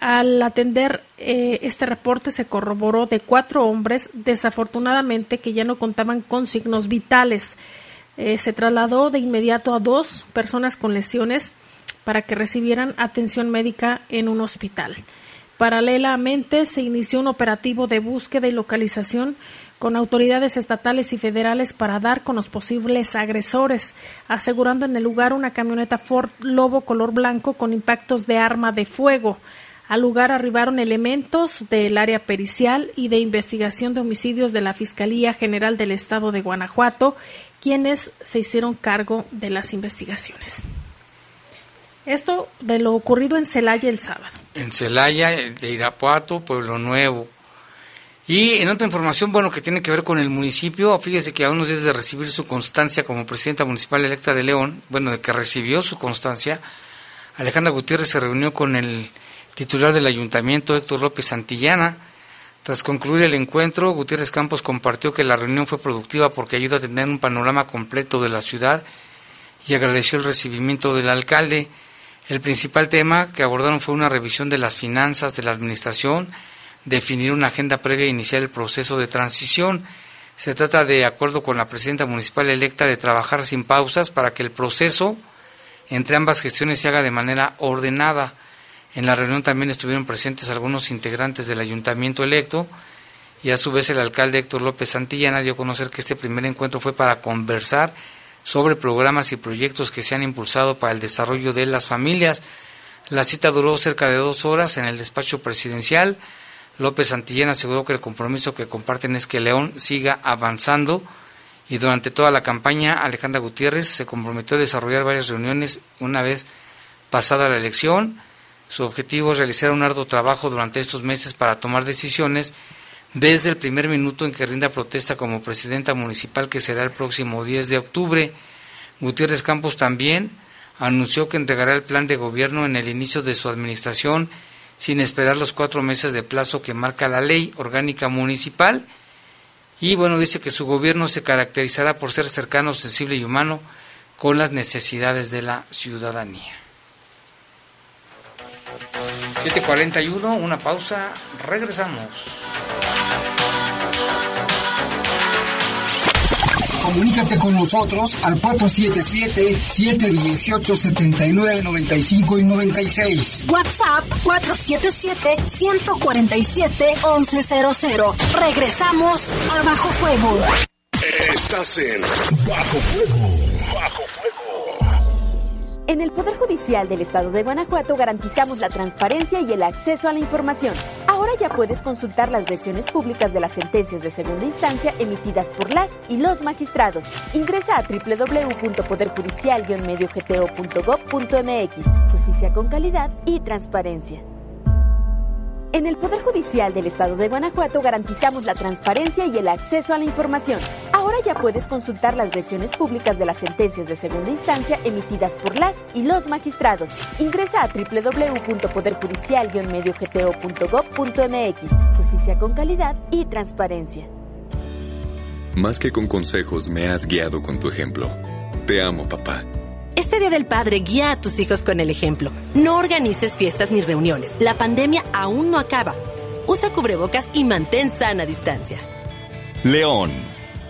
Al atender eh, este reporte se corroboró de cuatro hombres, desafortunadamente que ya no contaban con signos vitales. Eh, se trasladó de inmediato a dos personas con lesiones para que recibieran atención médica en un hospital. Paralelamente, se inició un operativo de búsqueda y localización con autoridades estatales y federales para dar con los posibles agresores, asegurando en el lugar una camioneta Ford Lobo color blanco con impactos de arma de fuego. Al lugar arribaron elementos del área pericial y de investigación de homicidios de la Fiscalía General del Estado de Guanajuato, quienes se hicieron cargo de las investigaciones. Esto de lo ocurrido en Celaya el sábado. En Celaya, de Irapuato, Pueblo Nuevo. Y en otra información, bueno, que tiene que ver con el municipio, fíjese que a unos días de recibir su constancia como presidenta municipal electa de León, bueno, de que recibió su constancia, Alejandra Gutiérrez se reunió con el titular del ayuntamiento, Héctor López Santillana. Tras concluir el encuentro, Gutiérrez Campos compartió que la reunión fue productiva porque ayuda a tener un panorama completo de la ciudad y agradeció el recibimiento del alcalde. El principal tema que abordaron fue una revisión de las finanzas de la Administración, definir una agenda previa e iniciar el proceso de transición. Se trata, de acuerdo con la presidenta municipal electa, de trabajar sin pausas para que el proceso entre ambas gestiones se haga de manera ordenada. En la reunión también estuvieron presentes algunos integrantes del ayuntamiento electo y a su vez el alcalde Héctor López Santillana dio a conocer que este primer encuentro fue para conversar sobre programas y proyectos que se han impulsado para el desarrollo de las familias. La cita duró cerca de dos horas en el despacho presidencial. López Santillán aseguró que el compromiso que comparten es que León siga avanzando y durante toda la campaña Alejandra Gutiérrez se comprometió a desarrollar varias reuniones una vez pasada la elección. Su objetivo es realizar un arduo trabajo durante estos meses para tomar decisiones desde el primer minuto en que rinda protesta como presidenta municipal que será el próximo 10 de octubre. Gutiérrez Campos también anunció que entregará el plan de gobierno en el inicio de su administración sin esperar los cuatro meses de plazo que marca la ley orgánica municipal. Y bueno, dice que su gobierno se caracterizará por ser cercano, sensible y humano con las necesidades de la ciudadanía. 7.41, una pausa, regresamos. Comunícate con nosotros al 477-718-7995 y 96. WhatsApp 477-147-1100. Regresamos a Bajo Fuego. Estás en Bajo Fuego. Bajo En el Poder Judicial del Estado de Guanajuato garantizamos la transparencia y el acceso a la información. Ahora ya puedes consultar las versiones públicas de las sentencias de segunda instancia emitidas por las y los magistrados. Ingresa a www.poderjudicial-mediogto.gov.mx. Justicia con calidad y transparencia. En el Poder Judicial del Estado de Guanajuato garantizamos la transparencia y el acceso a la información. Ahora ya puedes consultar las versiones públicas de las sentencias de segunda instancia emitidas por las y los magistrados. Ingresa a www.poderjudicial-mediogto.gov.mx. Justicia con calidad y transparencia. Más que con consejos, me has guiado con tu ejemplo. Te amo, papá. Este Día del Padre guía a tus hijos con el ejemplo. No organices fiestas ni reuniones. La pandemia aún no acaba. Usa cubrebocas y mantén sana distancia. León,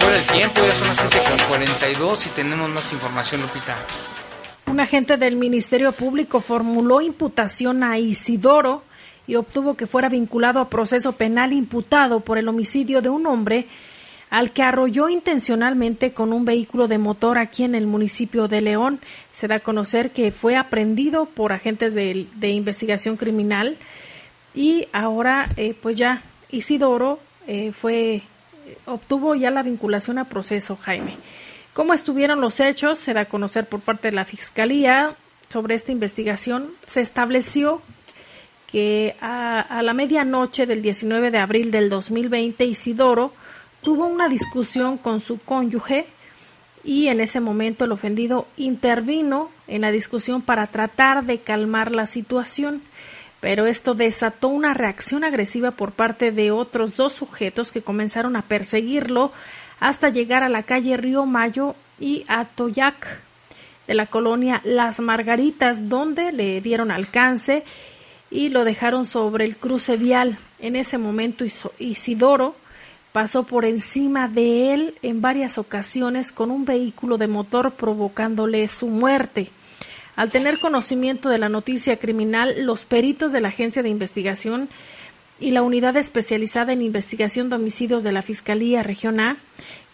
El tiempo, ya son las 7 con 42 y tenemos más información, Lupita. Un agente del Ministerio Público formuló imputación a Isidoro y obtuvo que fuera vinculado a proceso penal imputado por el homicidio de un hombre al que arrolló intencionalmente con un vehículo de motor aquí en el municipio de León. Se da a conocer que fue aprendido por agentes de, de investigación criminal y ahora eh, pues ya Isidoro eh, fue obtuvo ya la vinculación a proceso Jaime. ¿Cómo estuvieron los hechos? Se da a conocer por parte de la Fiscalía sobre esta investigación. Se estableció que a, a, la medianoche del 19 de abril del 2020 Isidoro tuvo una discusión con su cónyuge y en ese momento el ofendido intervino en la discusión para tratar de calmar la situación, pero esto desató una reacción agresiva por parte de otros dos sujetos que comenzaron a perseguirlo hasta llegar a la calle Río Mayo y a Toyac de la colonia Las Margaritas, donde le dieron alcance y lo dejaron sobre el cruce vial. En ese momento Isidoro pasó por encima de él en varias ocasiones con un vehículo de motor provocándole su muerte. Al tener conocimiento de la noticia criminal, los peritos de la Agencia de Investigación y la Unidad Especializada en Investigación de Homicidios de la Fiscalía Región A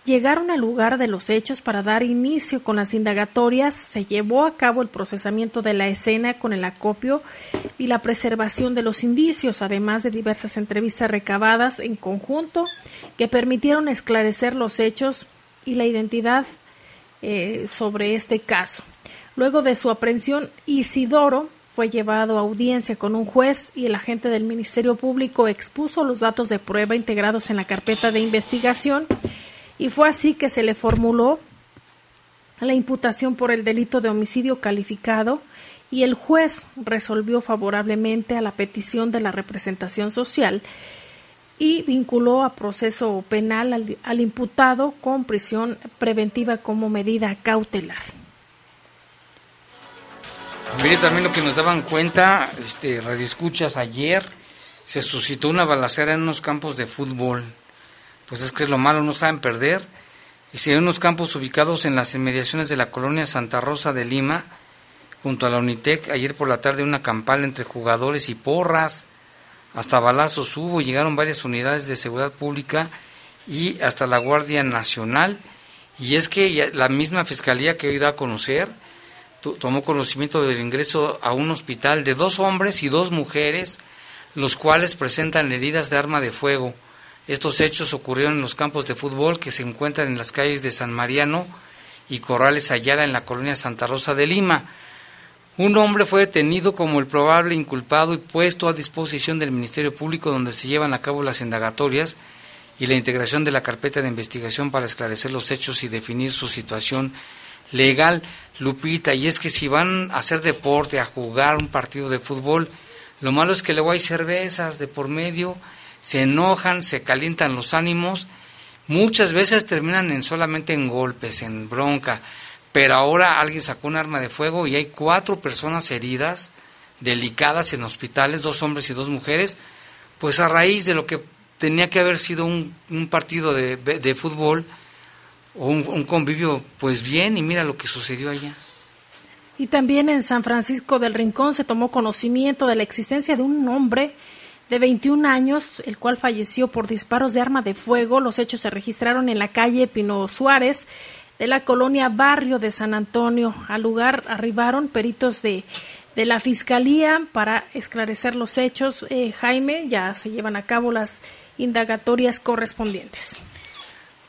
llegaron al lugar de los hechos para dar inicio con las indagatorias. Se llevó a cabo el procesamiento de la escena con el acopio y la preservación de los indicios, además de diversas entrevistas recabadas en conjunto que permitieron esclarecer los hechos y la identidad eh, sobre este caso. Luego de su aprehensión, Isidoro fue llevado a audiencia con un juez y el agente del Ministerio Público expuso los datos de prueba integrados en la carpeta de investigación y fue así que se le formuló la imputación por el delito de homicidio calificado y el juez resolvió favorablemente a la petición de la representación social y vinculó a proceso penal al, al imputado con prisión preventiva como medida cautelar. Mire también lo que nos daban cuenta, este, Radio Escuchas, ayer se suscitó una balacera en unos campos de fútbol. Pues es que es lo malo, no saben perder. Y si hay unos campos ubicados en las inmediaciones de la colonia Santa Rosa de Lima, junto a la Unitec, ayer por la tarde una campal entre jugadores y porras, hasta balazos hubo, llegaron varias unidades de seguridad pública y hasta la Guardia Nacional. Y es que la misma fiscalía que hoy da a conocer tomó conocimiento del ingreso a un hospital de dos hombres y dos mujeres, los cuales presentan heridas de arma de fuego. Estos hechos ocurrieron en los campos de fútbol que se encuentran en las calles de San Mariano y Corrales Ayala en la colonia Santa Rosa de Lima. Un hombre fue detenido como el probable inculpado y puesto a disposición del Ministerio Público donde se llevan a cabo las indagatorias y la integración de la carpeta de investigación para esclarecer los hechos y definir su situación legal, Lupita. Y es que si van a hacer deporte, a jugar un partido de fútbol, lo malo es que luego hay cervezas de por medio, se enojan, se calientan los ánimos, muchas veces terminan en solamente en golpes, en bronca. Pero ahora alguien sacó un arma de fuego y hay cuatro personas heridas, delicadas en hospitales, dos hombres y dos mujeres, pues a raíz de lo que tenía que haber sido un, partido de, de, fútbol o un, convivio, pues bien, y mira lo que sucedió allá. Y también en San Francisco del Rincón se tomó conocimiento de la existencia de un hombre de 21 años, el cual falleció por disparos de arma de fuego. Los hechos se registraron en la calle Pino Suárez de la colonia Barrio de San Antonio. Al lugar arribaron peritos de, de la Fiscalía para esclarecer los hechos. Eh, Jaime, ya se llevan a cabo las indagatorias correspondientes.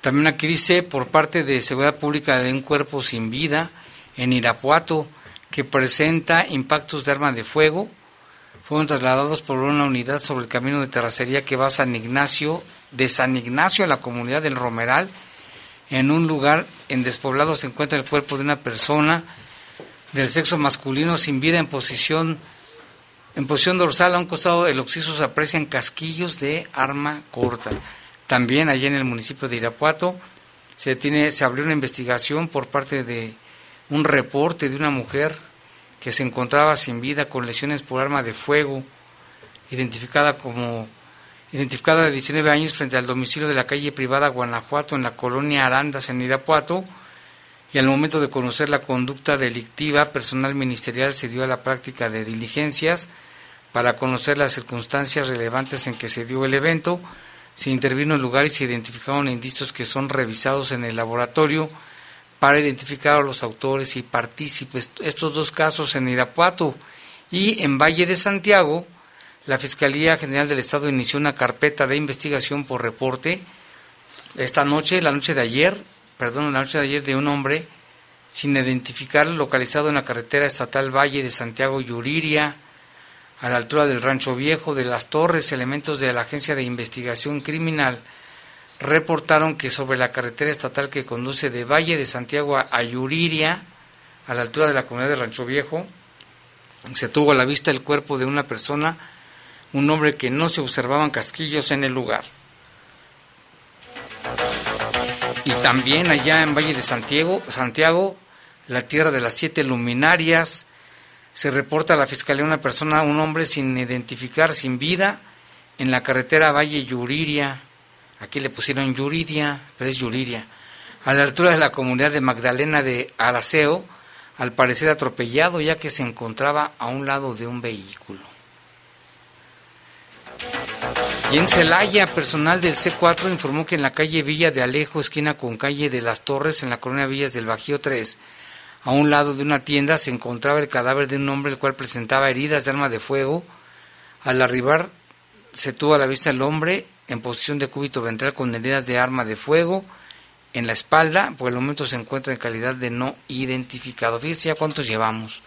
También aquí dice por parte de Seguridad Pública de un cuerpo sin vida en Irapuato que presenta impactos de arma de fuego. Fueron trasladados por una unidad sobre el camino de terracería que va a San Ignacio, de San Ignacio a la comunidad del Romeral. En un lugar en despoblado se encuentra el cuerpo de una persona del sexo masculino sin vida en posición en posición dorsal, a un costado del occiso se aprecian casquillos de arma corta. También allí en el municipio de Irapuato se, tiene, se abrió una investigación por parte de un reporte de una mujer que se encontraba sin vida con lesiones por arma de fuego, identificada como identificada de 19 años frente al domicilio de la calle privada Guanajuato en la colonia Arandas en Irapuato y al momento de conocer la conducta delictiva, personal ministerial se dio a la práctica de diligencias para conocer las circunstancias relevantes en que se dio el evento, se intervino en el lugar y se identificaron indicios que son revisados en el laboratorio para identificar a los autores y partícipes. Estos dos casos en Irapuato y en Valle de Santiago, la Fiscalía General del Estado inició una carpeta de investigación por reporte esta noche, la noche de ayer, perdón, la noche de ayer de un hombre sin identificar localizado en la carretera estatal Valle de Santiago Yuriria, a la altura del Rancho Viejo de las Torres, elementos de la Agencia de Investigación Criminal reportaron que sobre la carretera estatal que conduce de Valle de Santiago a Yuriria, a la altura de la comunidad de Rancho Viejo, se tuvo a la vista el cuerpo de una persona, un hombre que no se observaban casquillos en el lugar. Y también allá en Valle de Santiago, Santiago, la tierra de las siete luminarias, se reporta a la fiscalía una persona, un hombre sin identificar, sin vida, en la carretera Valle Yuriria. Aquí le pusieron Yuridia, pero es Yuriria. A la altura de la comunidad de Magdalena de Araceo, al parecer atropellado ya que se encontraba a un lado de un vehículo. Y en Celaya, personal del C4 informó que en la calle Villa de Alejo, esquina con calle de las Torres, en la colonia Villas del Bajío 3, a un lado de una tienda se encontraba el cadáver de un hombre el cual presentaba heridas de arma de fuego. Al arribar se tuvo a la vista el hombre en posición de cúbito ventral con heridas de arma de fuego en la espalda, por el momento se encuentra en calidad de no identificado. Fíjense ya cuántos llevamos.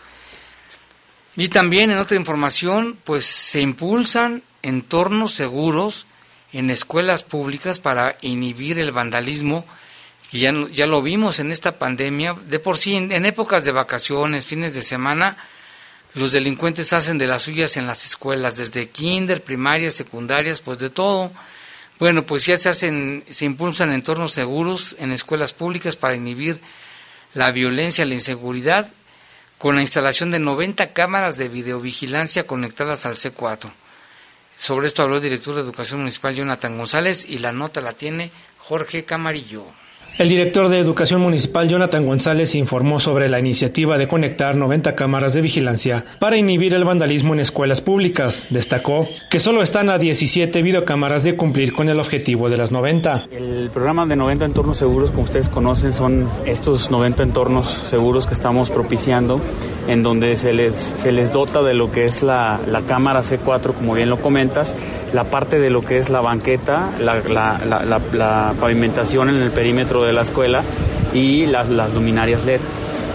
Y también en otra información, pues se impulsan entornos seguros en escuelas públicas para inhibir el vandalismo que ya, ya lo vimos en esta pandemia, de por sí, en, épocas de vacaciones, fines de semana, los delincuentes hacen de las suyas en las escuelas, desde kinder, primarias, secundarias, pues de todo. Bueno, pues ya se hacen, se impulsan entornos seguros en escuelas públicas para inhibir la violencia, la inseguridad, con la instalación de 90 cámaras de videovigilancia conectadas al C4. Sobre esto habló el director de Educación Municipal Jonathan González y la nota la tiene Jorge Camarillo. El director de Educación Municipal, Jonathan González, informó sobre la iniciativa de conectar 90 cámaras de vigilancia para inhibir el vandalismo en escuelas públicas. Destacó que solo están a 17 videocámaras de cumplir con el objetivo de las 90. El programa de 90 entornos seguros, como ustedes conocen, son estos 90 entornos seguros que estamos propiciando, en donde se les, se les dota de lo que es la, la cámara C4, como bien lo comentas, la parte de lo que es la banqueta, la, la, la pavimentación en el perímetro de la escuela y las, las luminarias LED.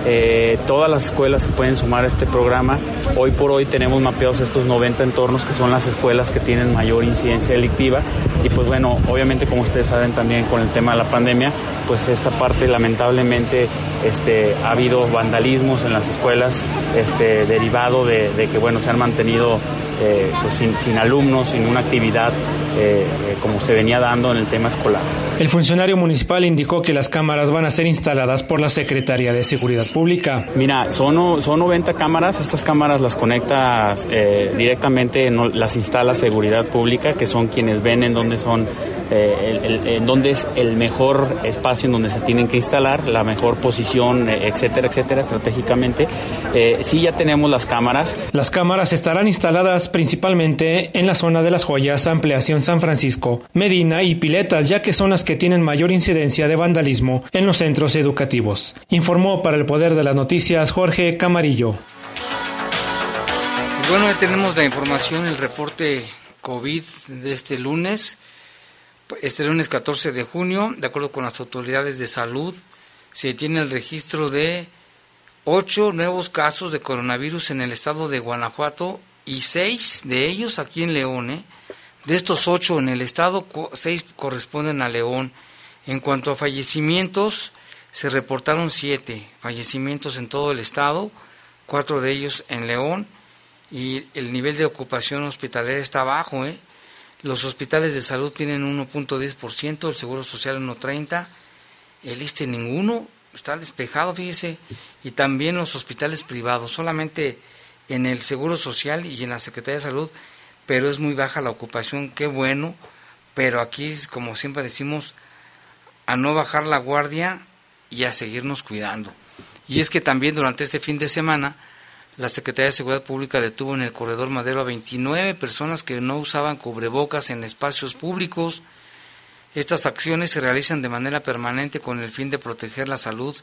Eh, todas las escuelas se pueden sumar a este programa. Hoy por hoy tenemos mapeados estos 90 entornos que son las escuelas que tienen mayor incidencia delictiva. Y pues bueno, obviamente como ustedes saben también con el tema de la pandemia, pues esta parte lamentablemente este, ha habido vandalismos en las escuelas este, derivado de, que bueno, se han mantenido eh, pues sin, alumnos, sin una actividad eh, eh, como se venía dando en el tema escolar. El funcionario municipal indicó que las cámaras van a ser instaladas por la Secretaría de Seguridad Pública. Mira, son, son 90 cámaras, estas cámaras las conecta directamente, las instala Seguridad Pública, que son quienes ven en dónde son eh, en dónde es el mejor espacio en donde se tienen que instalar, la mejor posición, etcétera, etcétera, estratégicamente. Eh, sí, ya tenemos las cámaras. Las cámaras estarán instaladas principalmente en la zona de las joyas, ampliación San Francisco, Medina y Piletas, ya que son las que tienen mayor incidencia de vandalismo en los centros educativos. Informó para el Poder de las Noticias Jorge Camarillo. Bueno, ya tenemos la información, el reporte COVID de este lunes. Este lunes 14 de junio, de acuerdo con las autoridades de salud, se tiene el registro de ocho nuevos casos de coronavirus en el estado de Guanajuato y seis de ellos aquí en León. ¿eh? De estos ocho en el estado, seis corresponden a León. En cuanto a fallecimientos, se reportaron siete fallecimientos en todo el estado, cuatro de ellos en León, y el nivel de ocupación hospitalaria está bajo, ¿eh? Los hospitales de salud tienen 1.10%, el Seguro Social 1.30%, el ISTE ninguno, está despejado, fíjese, y también los hospitales privados, solamente en el Seguro Social y en la Secretaría de Salud, pero es muy baja la ocupación, qué bueno, pero aquí, como siempre decimos, a no bajar la guardia y a seguirnos cuidando. Y es que también durante este fin de semana la Secretaría de Seguridad Pública detuvo en el corredor Madero a 29 personas que no usaban cubrebocas en espacios públicos. Estas acciones se realizan de manera permanente con el fin de proteger la salud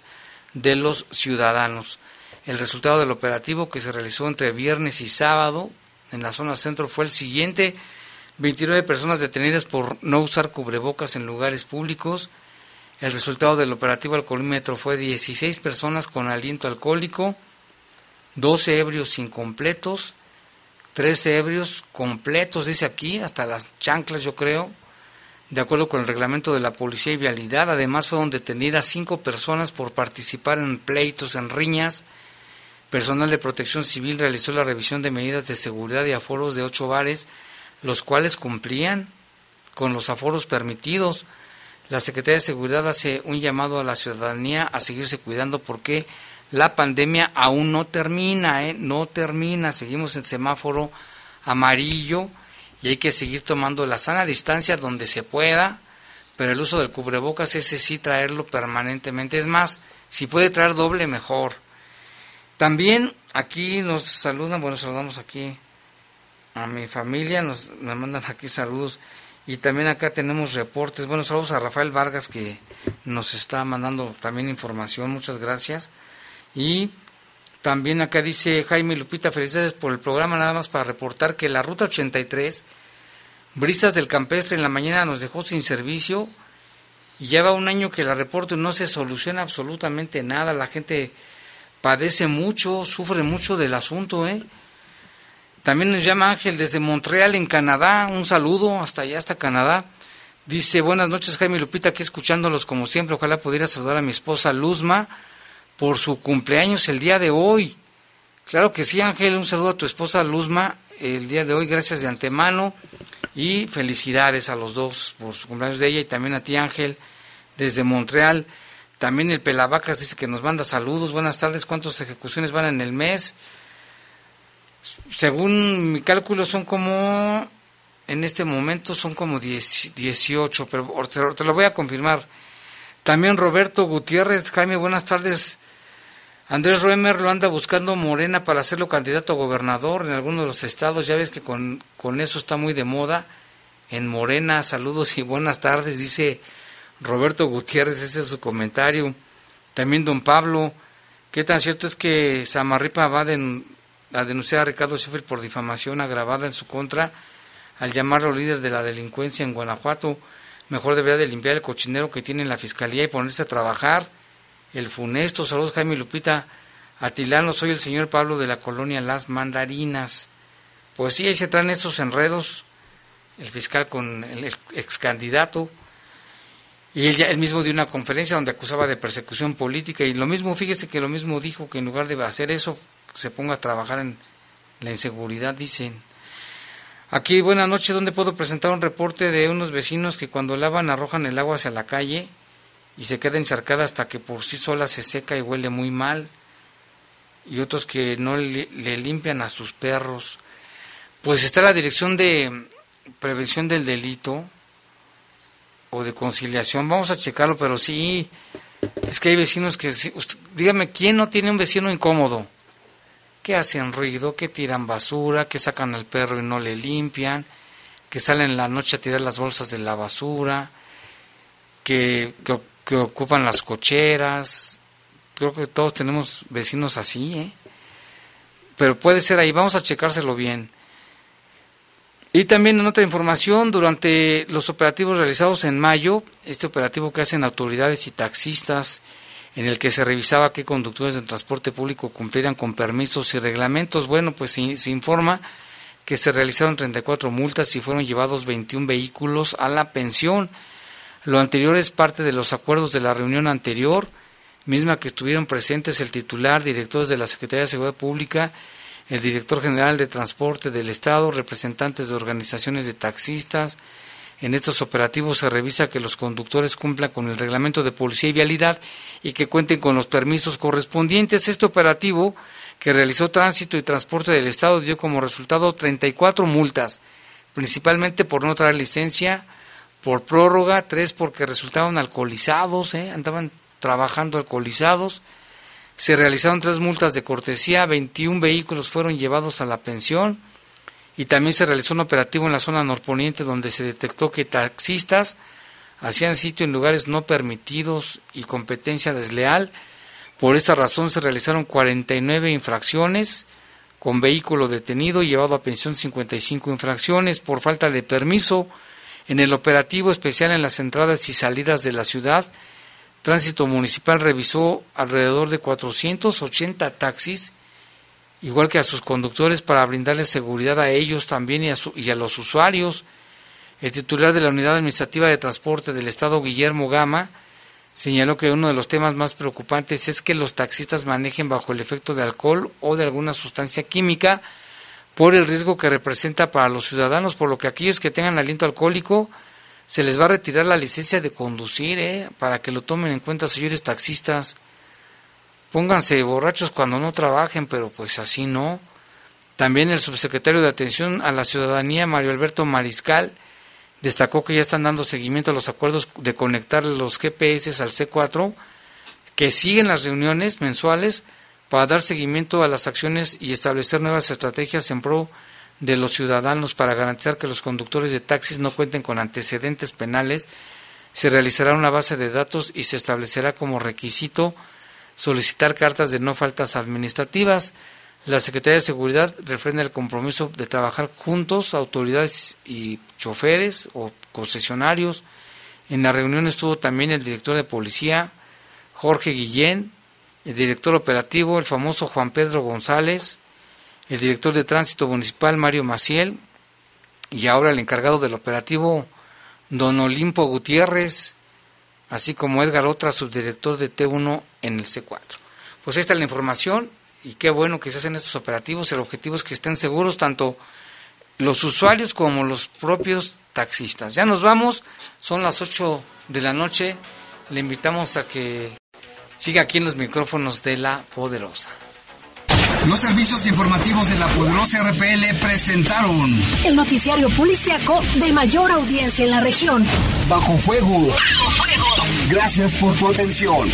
de los ciudadanos. El resultado del operativo que se realizó entre viernes y sábado en la zona centro fue el siguiente. 29 personas detenidas por no usar cubrebocas en lugares públicos. El resultado del operativo alcoholímetro fue 16 personas con aliento alcohólico, 12 ebrios incompletos, 13 ebrios completos, dice aquí, hasta las chanclas yo creo, de acuerdo con el reglamento de la Policía y Vialidad. Además fueron detenidas cinco personas por participar en pleitos, en riñas. Personal de protección civil realizó la revisión de medidas de seguridad y aforos de ocho bares, los cuales cumplían con los aforos permitidos. La Secretaría de Seguridad hace un llamado a la ciudadanía a seguirse cuidando porque la pandemia aún no termina, ¿eh? no termina, seguimos en semáforo amarillo y hay que seguir tomando la sana distancia donde se pueda, pero el uso del cubrebocas ese sí traerlo permanentemente. Es más, si puede traer doble, mejor. También aquí nos saludan, bueno, saludamos aquí a mi familia, nos me mandan aquí saludos y también acá tenemos reportes. Bueno, saludos a Rafael Vargas que nos está mandando también información, muchas gracias. Y también acá dice Jaime Lupita, felicidades por el programa, nada más para reportar que la ruta 83, Brisas del Campestre en la mañana nos dejó sin servicio y lleva un año que la reporto y no se soluciona absolutamente nada, la gente padece mucho, sufre mucho del asunto, ¿eh? También nos llama Ángel desde Montreal, en Canadá, un saludo hasta allá, hasta Canadá. Dice, buenas noches Jaime Lupita, aquí escuchándolos como siempre, ojalá pudiera saludar a mi esposa Luzma, por su cumpleaños el día de hoy. Claro que sí, Ángel, un saludo a tu esposa Luzma el día de hoy, gracias de antemano y felicidades a los dos por su cumpleaños de ella y también a ti, Ángel, desde Montreal. También el Pelavacas dice que nos manda saludos, buenas tardes, ¿cuántas ejecuciones van en el mes? Según mi cálculo son como, en este momento son como 18, pero te lo voy a confirmar También Roberto Gutiérrez, Jaime, buenas tardes. Andrés Roemer lo anda buscando Morena para hacerlo candidato a gobernador en alguno de los estados. Ya ves que con, con eso está muy de moda. En Morena, saludos y buenas tardes, dice Roberto Gutiérrez, ese es su comentario. También don Pablo, ¿qué tan cierto es que Samarripa va a denunciar a Ricardo Sheffield por difamación agravada en su contra al llamarlo líder de la delincuencia en Guanajuato? Mejor debería de limpiar el cochinero que tiene en la fiscalía y ponerse a trabajar el funesto. Saludos Jaime Lupita. Atilano, soy el señor Pablo de la colonia Las Mandarinas. Pues sí, ahí se traen esos enredos, el fiscal con el ex candidato. Y él, ya, él mismo dio una conferencia donde acusaba de persecución política y lo mismo, fíjese que lo mismo dijo que en lugar de hacer eso, se ponga a trabajar en la inseguridad, dicen. Aquí, buenas noches, donde puedo presentar un reporte de unos vecinos que cuando lavan arrojan el agua hacia la calle y se queda encharcada hasta que por sí sola se seca y huele muy mal, y otros que no le, limpian a sus perros. Pues está la Dirección de Prevención del Delito o de Conciliación, vamos a checarlo, pero sí, es que hay vecinos que, usted, dígame, ¿quién no tiene un vecino incómodo? Que hacen ruido, que tiran basura, que sacan al perro y no le limpian, que salen en la noche a tirar las bolsas de la basura, que que ocupan las cocheras. Creo que todos tenemos vecinos así, ¿eh? Pero puede ser ahí, vamos a checárselo bien. Y también en otra información, durante los operativos realizados en mayo, este operativo que hacen autoridades y taxistas, en el que se revisaba qué conductores de transporte público cumplieran con permisos y reglamentos, bueno, pues se, se informa que se realizaron 34 multas y fueron llevados 21 vehículos a la pensión. Lo anterior es parte de los acuerdos de la reunión anterior, misma que estuvieron presentes el titular, directores de la Secretaría de Seguridad Pública, el director general de Transporte del Estado, representantes de organizaciones de taxistas. En estos operativos se revisa que los conductores cumplan con el reglamento de policía y vialidad y que cuenten con los permisos correspondientes. Este operativo que realizó Tránsito y Transporte del Estado dio como resultado 34 multas, principalmente por no traer licencia, por prórroga, tres porque resultaban alcoholizados, ¿eh? andaban trabajando alcoholizados. Se realizaron tres multas de cortesía, 21 vehículos fueron llevados a la pensión y también se realizó un operativo en la zona norponiente donde se detectó que taxistas hacían sitio en lugares no permitidos y competencia desleal. Por esta razón se realizaron 49 infracciones con vehículo detenido y llevado a pensión 55 infracciones por falta de permiso en el operativo especial en las entradas y salidas de la ciudad, Tránsito Municipal revisó alrededor de 480 taxis, igual que a sus conductores, para brindarles seguridad a ellos también y a, y a los usuarios. El titular de la Unidad Administrativa de Transporte del Estado, Guillermo Gama, señaló que uno de los temas más preocupantes es que los taxistas manejen bajo el efecto de alcohol o de alguna sustancia química, por el riesgo que representa para los ciudadanos, por lo que aquellos que tengan aliento alcohólico se les va a retirar la licencia de conducir, ¿eh? para que lo tomen en cuenta, señores taxistas. Pónganse borrachos cuando no trabajen, pero pues así no. También el subsecretario de Atención a la Ciudadanía, Mario Alberto Mariscal, destacó que ya están dando seguimiento a los acuerdos de conectar los GPS al C4, que siguen las reuniones mensuales para dar seguimiento a las acciones y establecer nuevas estrategias en pro de los ciudadanos para garantizar que los conductores de taxis no cuenten con antecedentes penales, se realizará una base de datos y se establecerá como requisito solicitar cartas de no faltas administrativas. La Secretaría de Seguridad refrenda el compromiso de trabajar juntos, autoridades y choferes o concesionarios. En la reunión estuvo también el director de policía, Jorge Guillén, el director operativo, el famoso Juan Pedro González, el director de tránsito municipal, Mario Maciel, y ahora el encargado del operativo, don Olimpo Gutiérrez, así como Edgar Otra, subdirector de T1 en el C4. Pues esta es la información y qué bueno que se hacen estos operativos. El objetivo es que estén seguros tanto los usuarios como los propios taxistas. Ya nos vamos, son las 8 de la noche. Le invitamos a que Siga aquí en los micrófonos de la poderosa. Los servicios informativos de la poderosa RPL presentaron el noticiario policiaco de mayor audiencia en la región. Bajo fuego. Bajo fuego. Gracias por tu atención.